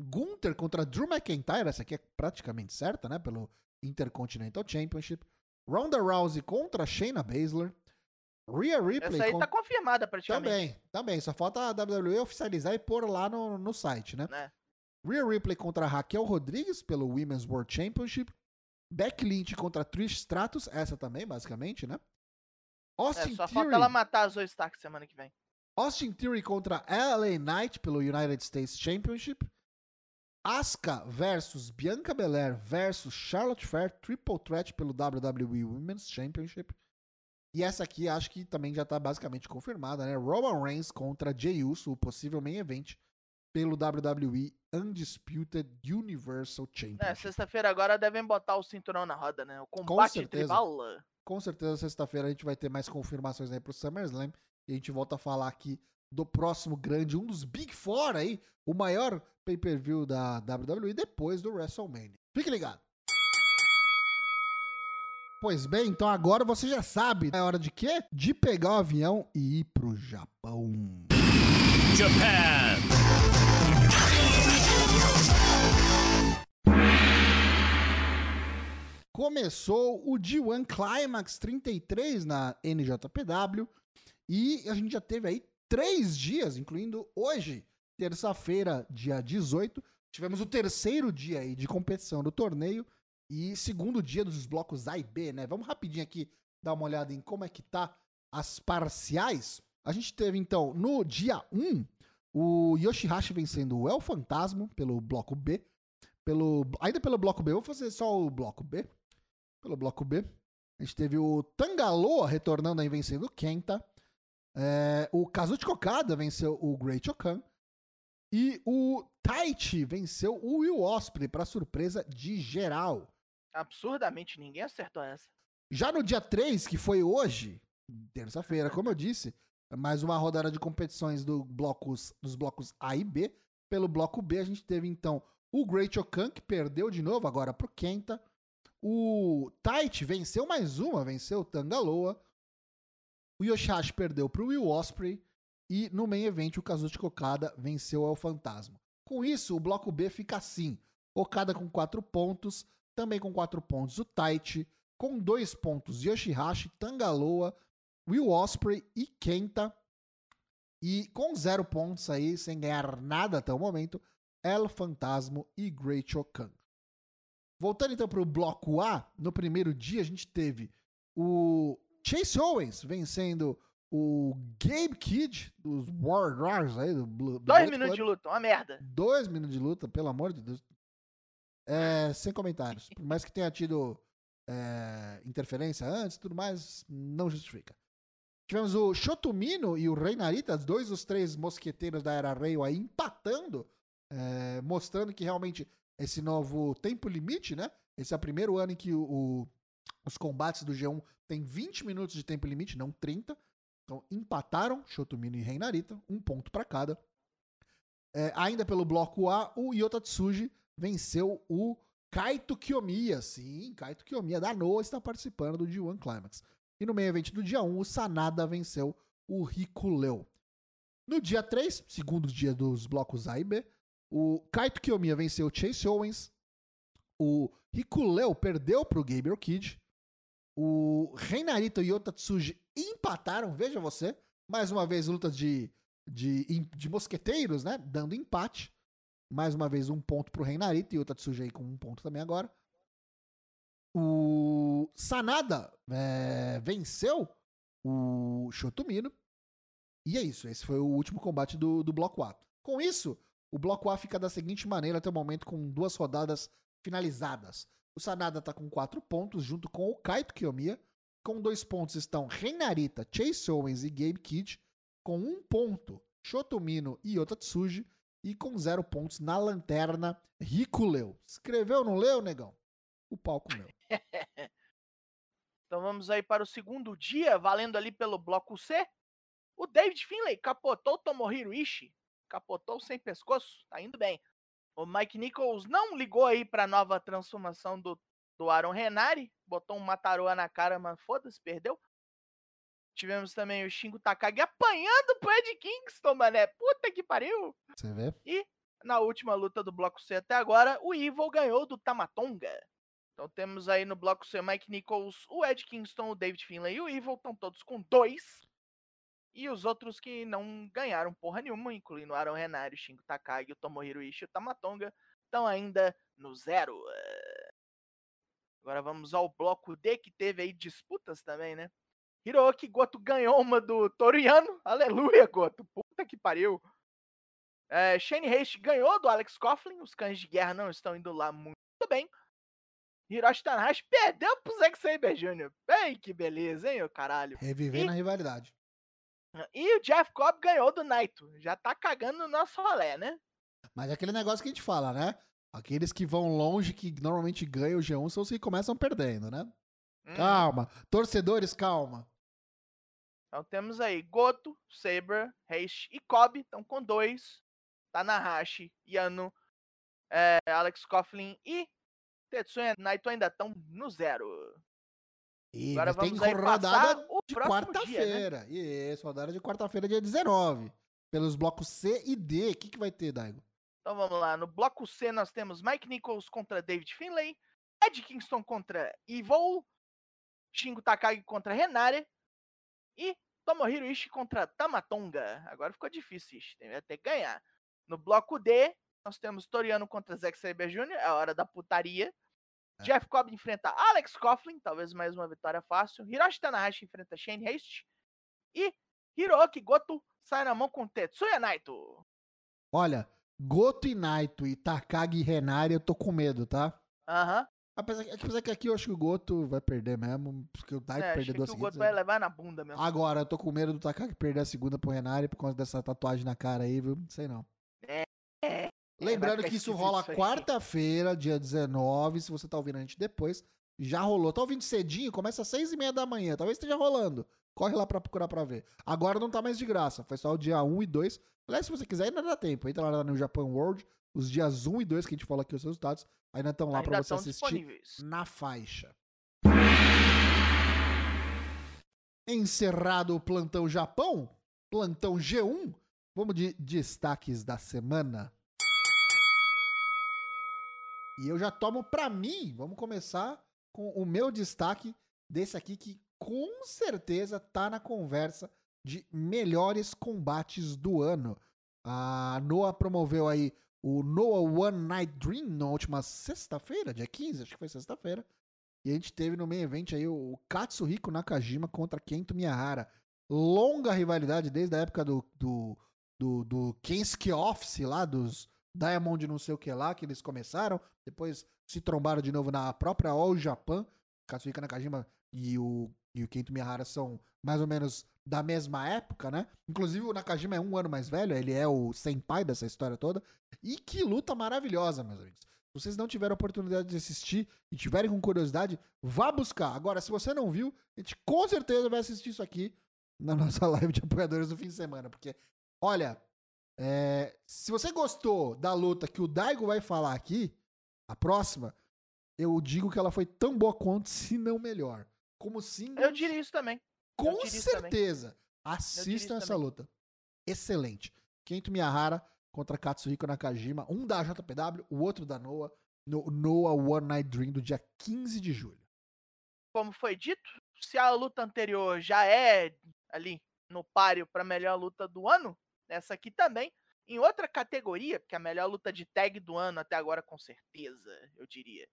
Gunther contra Drew McIntyre, essa aqui é praticamente certa, né? Pelo Intercontinental Championship. Ronda Rousey contra Shayna Baszler. Rhea Ripley. Essa aí tá confirmada praticamente. Também, também. Só falta a WWE oficializar e pôr lá no, no site, né? É. Rhea Ripley contra Raquel Rodrigues pelo Women's World Championship. Beck Lynch contra Trish Stratus, essa também, basicamente, né? Austin é, só Theory, falta ela matar a Zoe Stark semana que vem. Austin Theory contra LA Knight pelo United States Championship. Asuka versus Bianca Belair versus Charlotte Flair Triple Threat pelo WWE Women's Championship. E essa aqui acho que também já está basicamente confirmada, né? Roman Reigns contra Jey Uso, o possível main event pelo WWE Undisputed Universal Championship. É, sexta-feira agora devem botar o cinturão na roda, né? O combate tribal. Com certeza, sexta-feira a gente vai ter mais confirmações aí pro SummerSlam. E a gente volta a falar aqui do próximo grande, um dos Big Four aí, o maior pay-per-view da WWE depois do WrestleMania. Fique ligado. Pois bem, então agora você já sabe. É hora de quê? De pegar o avião e ir pro Japão. Japan. Começou o G1 Climax 33 na NJPW e a gente já teve aí três dias, incluindo hoje, terça-feira, dia 18. Tivemos o terceiro dia aí de competição do torneio e segundo dia dos blocos A e B, né? Vamos rapidinho aqui dar uma olhada em como é que tá as parciais. A gente teve então no dia 1 o Yoshihashi vencendo o El Fantasma pelo bloco B. Pelo, ainda pelo bloco B, vou fazer só o bloco B. Pelo bloco B. A gente teve o Tangaloa retornando aí vencendo o Kenta. É, o Kazuchi Kokada venceu o Great Okan. E o Taichi venceu o Will Osprey, para surpresa de geral. Absurdamente, ninguém acertou essa. Já no dia 3, que foi hoje, terça-feira, como eu disse, mais uma rodada de competições do blocos, dos blocos A e B. Pelo bloco B, a gente teve então o Great Okan, que perdeu de novo agora pro Kenta. O Taichi venceu mais uma, venceu o Tangaloa. O Yoshihashi perdeu para o Will Osprey e no main event o Kazuchi Okada venceu ao Fantasma. Com isso, o bloco B fica assim: Okada com 4 pontos, também com 4 pontos o Taichi, com 2 pontos Yoshihashi, Tangaloa, Will Osprey e Kenta. E com 0 pontos aí, sem ganhar nada até o momento, El Fantasma e Great Okan. Voltando então para o bloco A, no primeiro dia a gente teve o Chase Owens vencendo o Gabe Kidd dos Warriors aí. Do, do Dois minutos de luta, uma merda. Dois minutos de luta, pelo amor de Deus. É, sem comentários. Por mais que tenha tido é, interferência antes tudo mais, não justifica. Tivemos o Shotomino e o Rei Narita, dois dos três mosqueteiros da Era Rei aí empatando, é, mostrando que realmente esse novo tempo limite, né? Esse é o primeiro ano em que o, o os combates do G1 têm 20 minutos de tempo limite, não 30. Então empataram Shotomino e Reinarita, um ponto para cada. É, ainda pelo bloco A, o Yota Tsuji venceu o Kaito Kiyomiya. Sim, Kaito Kiyomiya da Noa está participando do G1 Climax. E no meio evento do dia 1, o Sanada venceu o Rikuleu. No dia 3, segundo dia dos blocos A e B, o Kaito Kiyomiya venceu o Chase Owens. O Rikuleu perdeu para o Gabriel Kidd. O Reinarito e Otatsuji empataram, veja você. Mais uma vez, luta de, de, de mosqueteiros, né? Dando empate. Mais uma vez, um ponto pro Reinarito e Otatsuji aí com um ponto também agora. O Sanada é, venceu o Shotomino. E é isso. Esse foi o último combate do, do Bloco A. Com isso, o Bloco A fica da seguinte maneira até o momento, com duas rodadas finalizadas. O Sanada tá com quatro pontos, junto com o Kaito Kiyomiya. Com dois pontos estão Reinarita, Chase Owens e Gabe Kidd. Com um ponto, Shotomino e Otatsuji. E com zero pontos na lanterna, Rico Leu. Escreveu não leu, negão? O palco meu. então vamos aí para o segundo dia, valendo ali pelo bloco C. O David Finlay capotou o Tomohiro Ishii. Capotou sem pescoço, tá indo bem. O Mike Nichols não ligou aí para a nova transformação do, do Aaron Renari. Botou um Mataroa na cara, mas foda-se, perdeu. Tivemos também o Shingo Takagi apanhando pro Ed Kingston, mané. Puta que pariu. Você vê? E na última luta do bloco C até agora, o Evil ganhou do Tamatonga. Então temos aí no bloco C Mike Nichols, o Ed Kingston, o David Finlay e o Evil. Estão todos com dois. E os outros que não ganharam porra nenhuma, incluindo o Aaron Renari, o Shingo Takagi, o Tomohiro Ishii e o Tamatonga, estão ainda no zero. Agora vamos ao bloco D, que teve aí disputas também, né? Hiroki Goto ganhou uma do Toriano. Aleluia, Goto. Puta que pariu. É, Shane Haste ganhou do Alex Coughlin. Os cães de guerra não estão indo lá muito bem. Hiroshi Tanahashi perdeu pro Zack Saber Jr. Bem, que beleza, hein, o caralho. Revivendo e, a rivalidade. E o Jeff Cobb ganhou do Naito. Já tá cagando no nosso rolé, né? Mas é aquele negócio que a gente fala, né? Aqueles que vão longe, que normalmente ganham o G1, são os que começam perdendo, né? Hum. Calma. Torcedores, calma. Então temos aí Goto, Saber, Heish e Cobb estão com dois. Tanahashi, Yano, é, Alex Coughlin e Tetsuya Naito ainda estão no zero. E Agora tem rodada de quarta-feira. Né? Isso, rodada de quarta-feira, dia 19. Pelos blocos C e D. O que, que vai ter, Daigo? Então vamos lá. No bloco C nós temos Mike Nichols contra David Finlay, Ed Kingston contra Evil, Shingo Takagi contra Renare e Tomohiro Ishii contra Tamatonga. Agora ficou difícil, Ishii. Tem até que ganhar. No bloco D, nós temos Toriano contra Zack Saber Jr., é a hora da putaria. É. Jeff Cobb enfrenta Alex Coughlin, talvez mais uma vitória fácil. Hiroshi Tanahashi enfrenta Shane Haste. E Hiroki Goto sai na mão com Tetsuya Naito. Olha, Goto e Naito e Takagi e Renari, eu tô com medo, tá? Aham. Uhum. Apesar, apesar que aqui eu acho que o Goto vai perder mesmo, porque o Naito é, perdeu duas seguidas. o Goto vai levar na bunda mesmo. Agora, eu tô com medo do Takagi perder a segunda pro Renari por causa dessa tatuagem na cara aí, viu? Não sei não. É, é. Lembrando que isso rola quarta-feira, dia 19. Se você tá ouvindo a gente depois, já rolou. Tá ouvindo cedinho? Começa às seis e meia da manhã. Talvez esteja rolando. Corre lá pra procurar pra ver. Agora não tá mais de graça. Foi só o dia 1 e 2. Aliás, se você quiser, ainda dá tempo. Entra lá no Japan World. Os dias 1 e 2 que a gente falou aqui, os resultados, ainda estão lá ainda pra você assistir na faixa. Encerrado o plantão Japão, plantão G1, vamos de destaques da semana. E eu já tomo para mim, vamos começar com o meu destaque desse aqui que com certeza tá na conversa de melhores combates do ano. A Noah promoveu aí o Noah One Night Dream na última sexta-feira, dia 15, acho que foi sexta-feira. E a gente teve no meio evento aí o Katsuhiko Nakajima contra Kento Miyahara. Longa rivalidade desde a época do, do, do, do Kensuke Office lá, dos Diamond não sei o que lá, que eles começaram, depois se trombaram de novo na própria All Japan. Katsuhika Nakajima e o, e o Kento Miyahara são mais ou menos da mesma época, né? Inclusive o Nakajima é um ano mais velho, ele é o senpai dessa história toda. E que luta maravilhosa, meus amigos. Se vocês não tiveram oportunidade de assistir e tiverem com curiosidade, vá buscar. Agora, se você não viu, a gente com certeza vai assistir isso aqui na nossa live de apoiadores do fim de semana. Porque, olha, é, se você gostou da luta que o Daigo vai falar aqui, a próxima, eu digo que ela foi tão boa quanto, se não melhor. Como sim. Eu diria isso também. Com certeza. Assistam essa também. luta. Excelente. Kento Miyahara contra Katsuhiko Nakajima. Um da JPW, o outro da Noah. No Noah One Night Dream do dia 15 de julho. Como foi dito, se a luta anterior já é ali no páreo para melhor luta do ano, essa aqui também. Em outra categoria, porque a melhor luta de tag do ano até agora, com certeza, eu diria.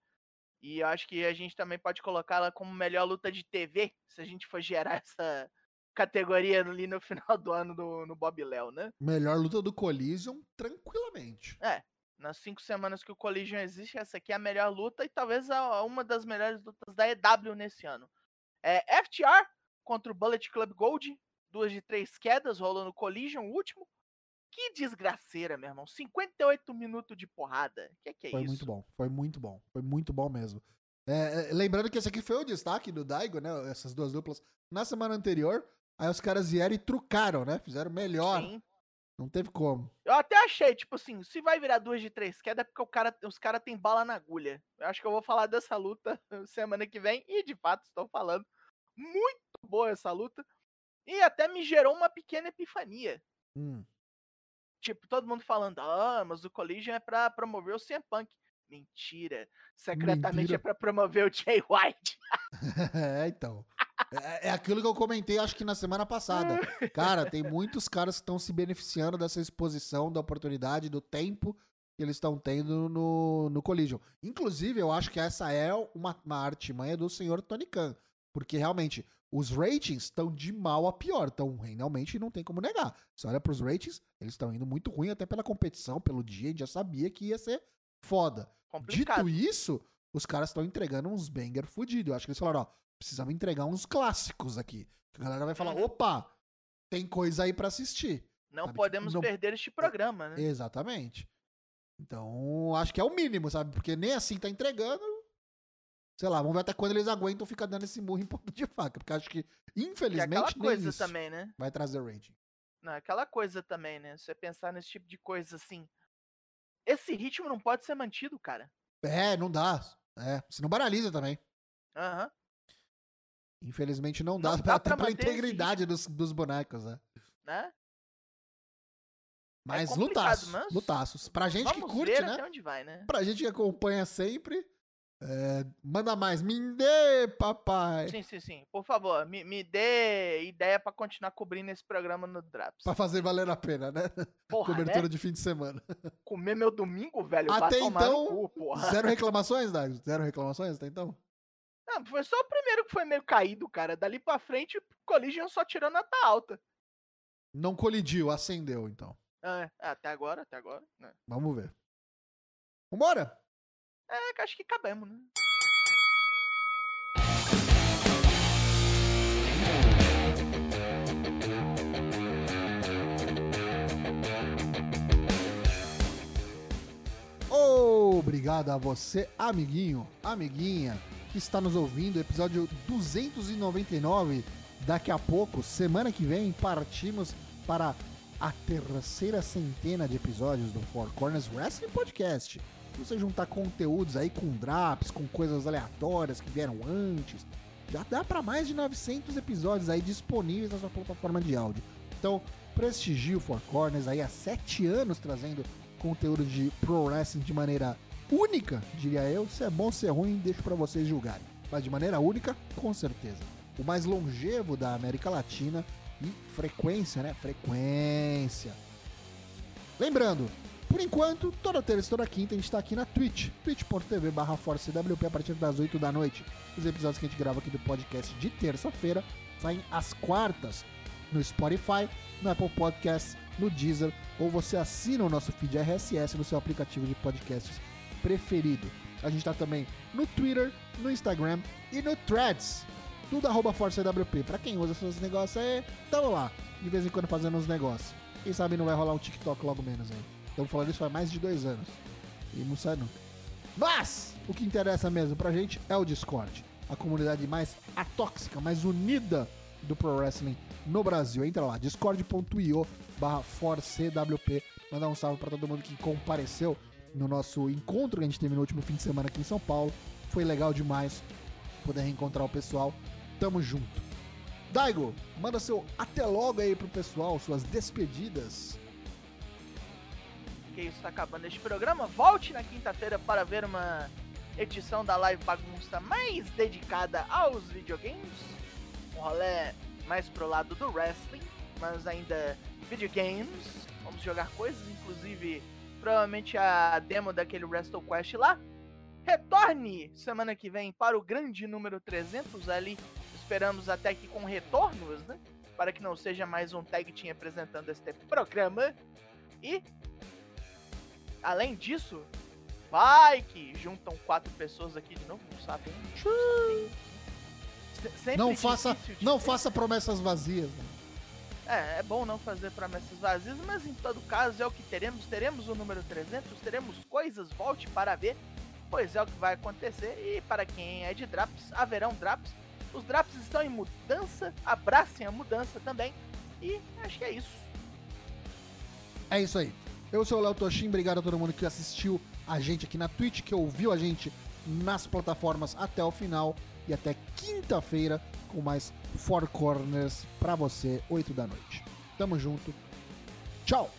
E eu acho que a gente também pode colocá-la como melhor luta de TV, se a gente for gerar essa categoria ali no final do ano do, no Bob Léo, né? Melhor luta do Collision, tranquilamente. É, nas cinco semanas que o Collision existe, essa aqui é a melhor luta e talvez a, uma das melhores lutas da EW nesse ano. É FTR contra o Bullet Club Gold, duas de três quedas, rolou no Collision, o último. Que desgraceira, meu irmão. 58 minutos de porrada. Que que é foi isso? Foi muito bom, foi muito bom. Foi muito bom mesmo. É, lembrando que esse aqui foi o destaque do Daigo, né? Essas duas duplas na semana anterior. Aí os caras vieram e trucaram, né? Fizeram melhor. Sim. Não teve como. Eu até achei, tipo assim, se vai virar duas de três queda é porque o cara, os caras têm bala na agulha. Eu acho que eu vou falar dessa luta semana que vem. E de fato estou falando. Muito boa essa luta. E até me gerou uma pequena epifania. Hum. Tipo, todo mundo falando, ah, mas o Collision é pra promover o CM Punk. Mentira. Secretamente Mentira. é pra promover o Jay White. é, então. É, é, aquilo que eu comentei, acho que na semana passada. Cara, tem muitos caras que estão se beneficiando dessa exposição, da oportunidade, do tempo que eles estão tendo no, no Collision. Inclusive, eu acho que essa é uma, uma artimanha do senhor Tony Khan. Porque realmente, os ratings estão de mal a pior. Então, realmente não tem como negar. Você olha para os ratings, eles estão indo muito ruim, até pela competição, pelo dia, a gente já sabia que ia ser foda. Complicado. Dito isso, os caras estão entregando uns banger fudido. Eu acho que eles falaram, ó, precisamos entregar uns clássicos aqui. A galera vai falar, uhum. opa, tem coisa aí para assistir. Não sabe? podemos não... perder este programa, né? Exatamente. Então, acho que é o mínimo, sabe? Porque nem assim tá entregando. Sei lá, vamos ver até quando eles aguentam ficar dando esse murro em ponto de faca. Porque acho que, infelizmente, que é aquela coisa também, né? vai trazer rating. Não, aquela coisa também, né? Você pensar nesse tipo de coisa assim. Esse ritmo não pode ser mantido, cara. É, não dá. É, se não banaliza também. Aham. Uhum. Infelizmente não dá, não dá até pela integridade dos, dos bonecos, né? Né? Mas é lutaços, mas... lutaços. Pra gente Vamos que curte, né? Onde vai, né? Pra gente que acompanha sempre, é, manda mais, me dê, papai. Sim, sim, sim. Por favor, me, me dê ideia para continuar cobrindo esse programa no Draps. Pra fazer valer a pena, né? Porra, Cobertura né? de fim de semana. Comer meu domingo, velho. Até então, cu, zero reclamações, Dago? Zero reclamações até então? Não, foi só o primeiro que foi meio caído, cara. Dali pra frente, Collision só tirou nota alta. Não colidiu, acendeu, então. É, até agora, até agora. Né? Vamos ver. Vambora! É, acho que cabemos, né? Obrigado a você, amiguinho, amiguinha, que está nos ouvindo. Episódio 299. Daqui a pouco, semana que vem, partimos para a terceira centena de episódios do Four Corners Wrestling Podcast você juntar conteúdos aí com drops, com coisas aleatórias que vieram antes, já dá para mais de 900 episódios aí disponíveis na sua plataforma de áudio. Então, prestigie o Four Corners aí há 7 anos trazendo conteúdo de pro wrestling de maneira única, diria eu. Se é bom, se é ruim, deixo para vocês julgarem. Mas de maneira única, com certeza. O mais longevo da América Latina e frequência, né? Frequência. Lembrando, por enquanto, toda terça e toda quinta a gente está aqui na Twitch, twitch.tv barra ForceWP a partir das 8 da noite. Os episódios que a gente grava aqui do podcast de terça-feira saem às quartas no Spotify, no Apple Podcasts, no Deezer, ou você assina o nosso feed RSS no seu aplicativo de podcasts preferido. A gente está também no Twitter, no Instagram e no Threads. Tudo arroba ForceWP. Pra quem usa esses negócios aí, tamo lá. De vez em quando fazendo uns negócios. Quem sabe não vai rolar um TikTok logo menos aí. Estamos falando isso há mais de dois anos. E não sai nunca. Mas, o que interessa mesmo pra gente é o Discord. A comunidade mais atóxica, mais unida do Pro Wrestling no Brasil. Entra lá, discord.io barra forcewp. Mandar um salve para todo mundo que compareceu no nosso encontro que a gente teve no último fim de semana aqui em São Paulo. Foi legal demais poder reencontrar o pessoal. Tamo junto. Daigo, manda seu até logo aí pro pessoal, suas despedidas porque está acabando este programa. Volte na quinta-feira para ver uma edição da live bagunça mais dedicada aos videogames. Um rolê mais pro lado do wrestling, mas ainda videogames. Vamos jogar coisas, inclusive provavelmente a demo daquele WrestleQuest lá. retorne semana que vem para o grande número 300 ali. Esperamos até que com retornos, né? Para que não seja mais um tag team apresentando este programa. E além disso, vai que juntam quatro pessoas aqui de novo, não sabem. Sempre não faça, não faça promessas vazias. Né? É, é bom não fazer promessas vazias, mas em todo caso é o que teremos. Teremos o número 300, teremos coisas, volte para ver, pois é o que vai acontecer. E para quem é de Draps, haverão Draps. Os Draps estão em mudança, abracem a mudança também. E acho que é isso. É isso aí. Eu sou o Léo Toshin, obrigado a todo mundo que assistiu a gente aqui na Twitch, que ouviu a gente nas plataformas até o final. E até quinta-feira com mais Four Corners pra você, 8 da noite. Tamo junto. Tchau!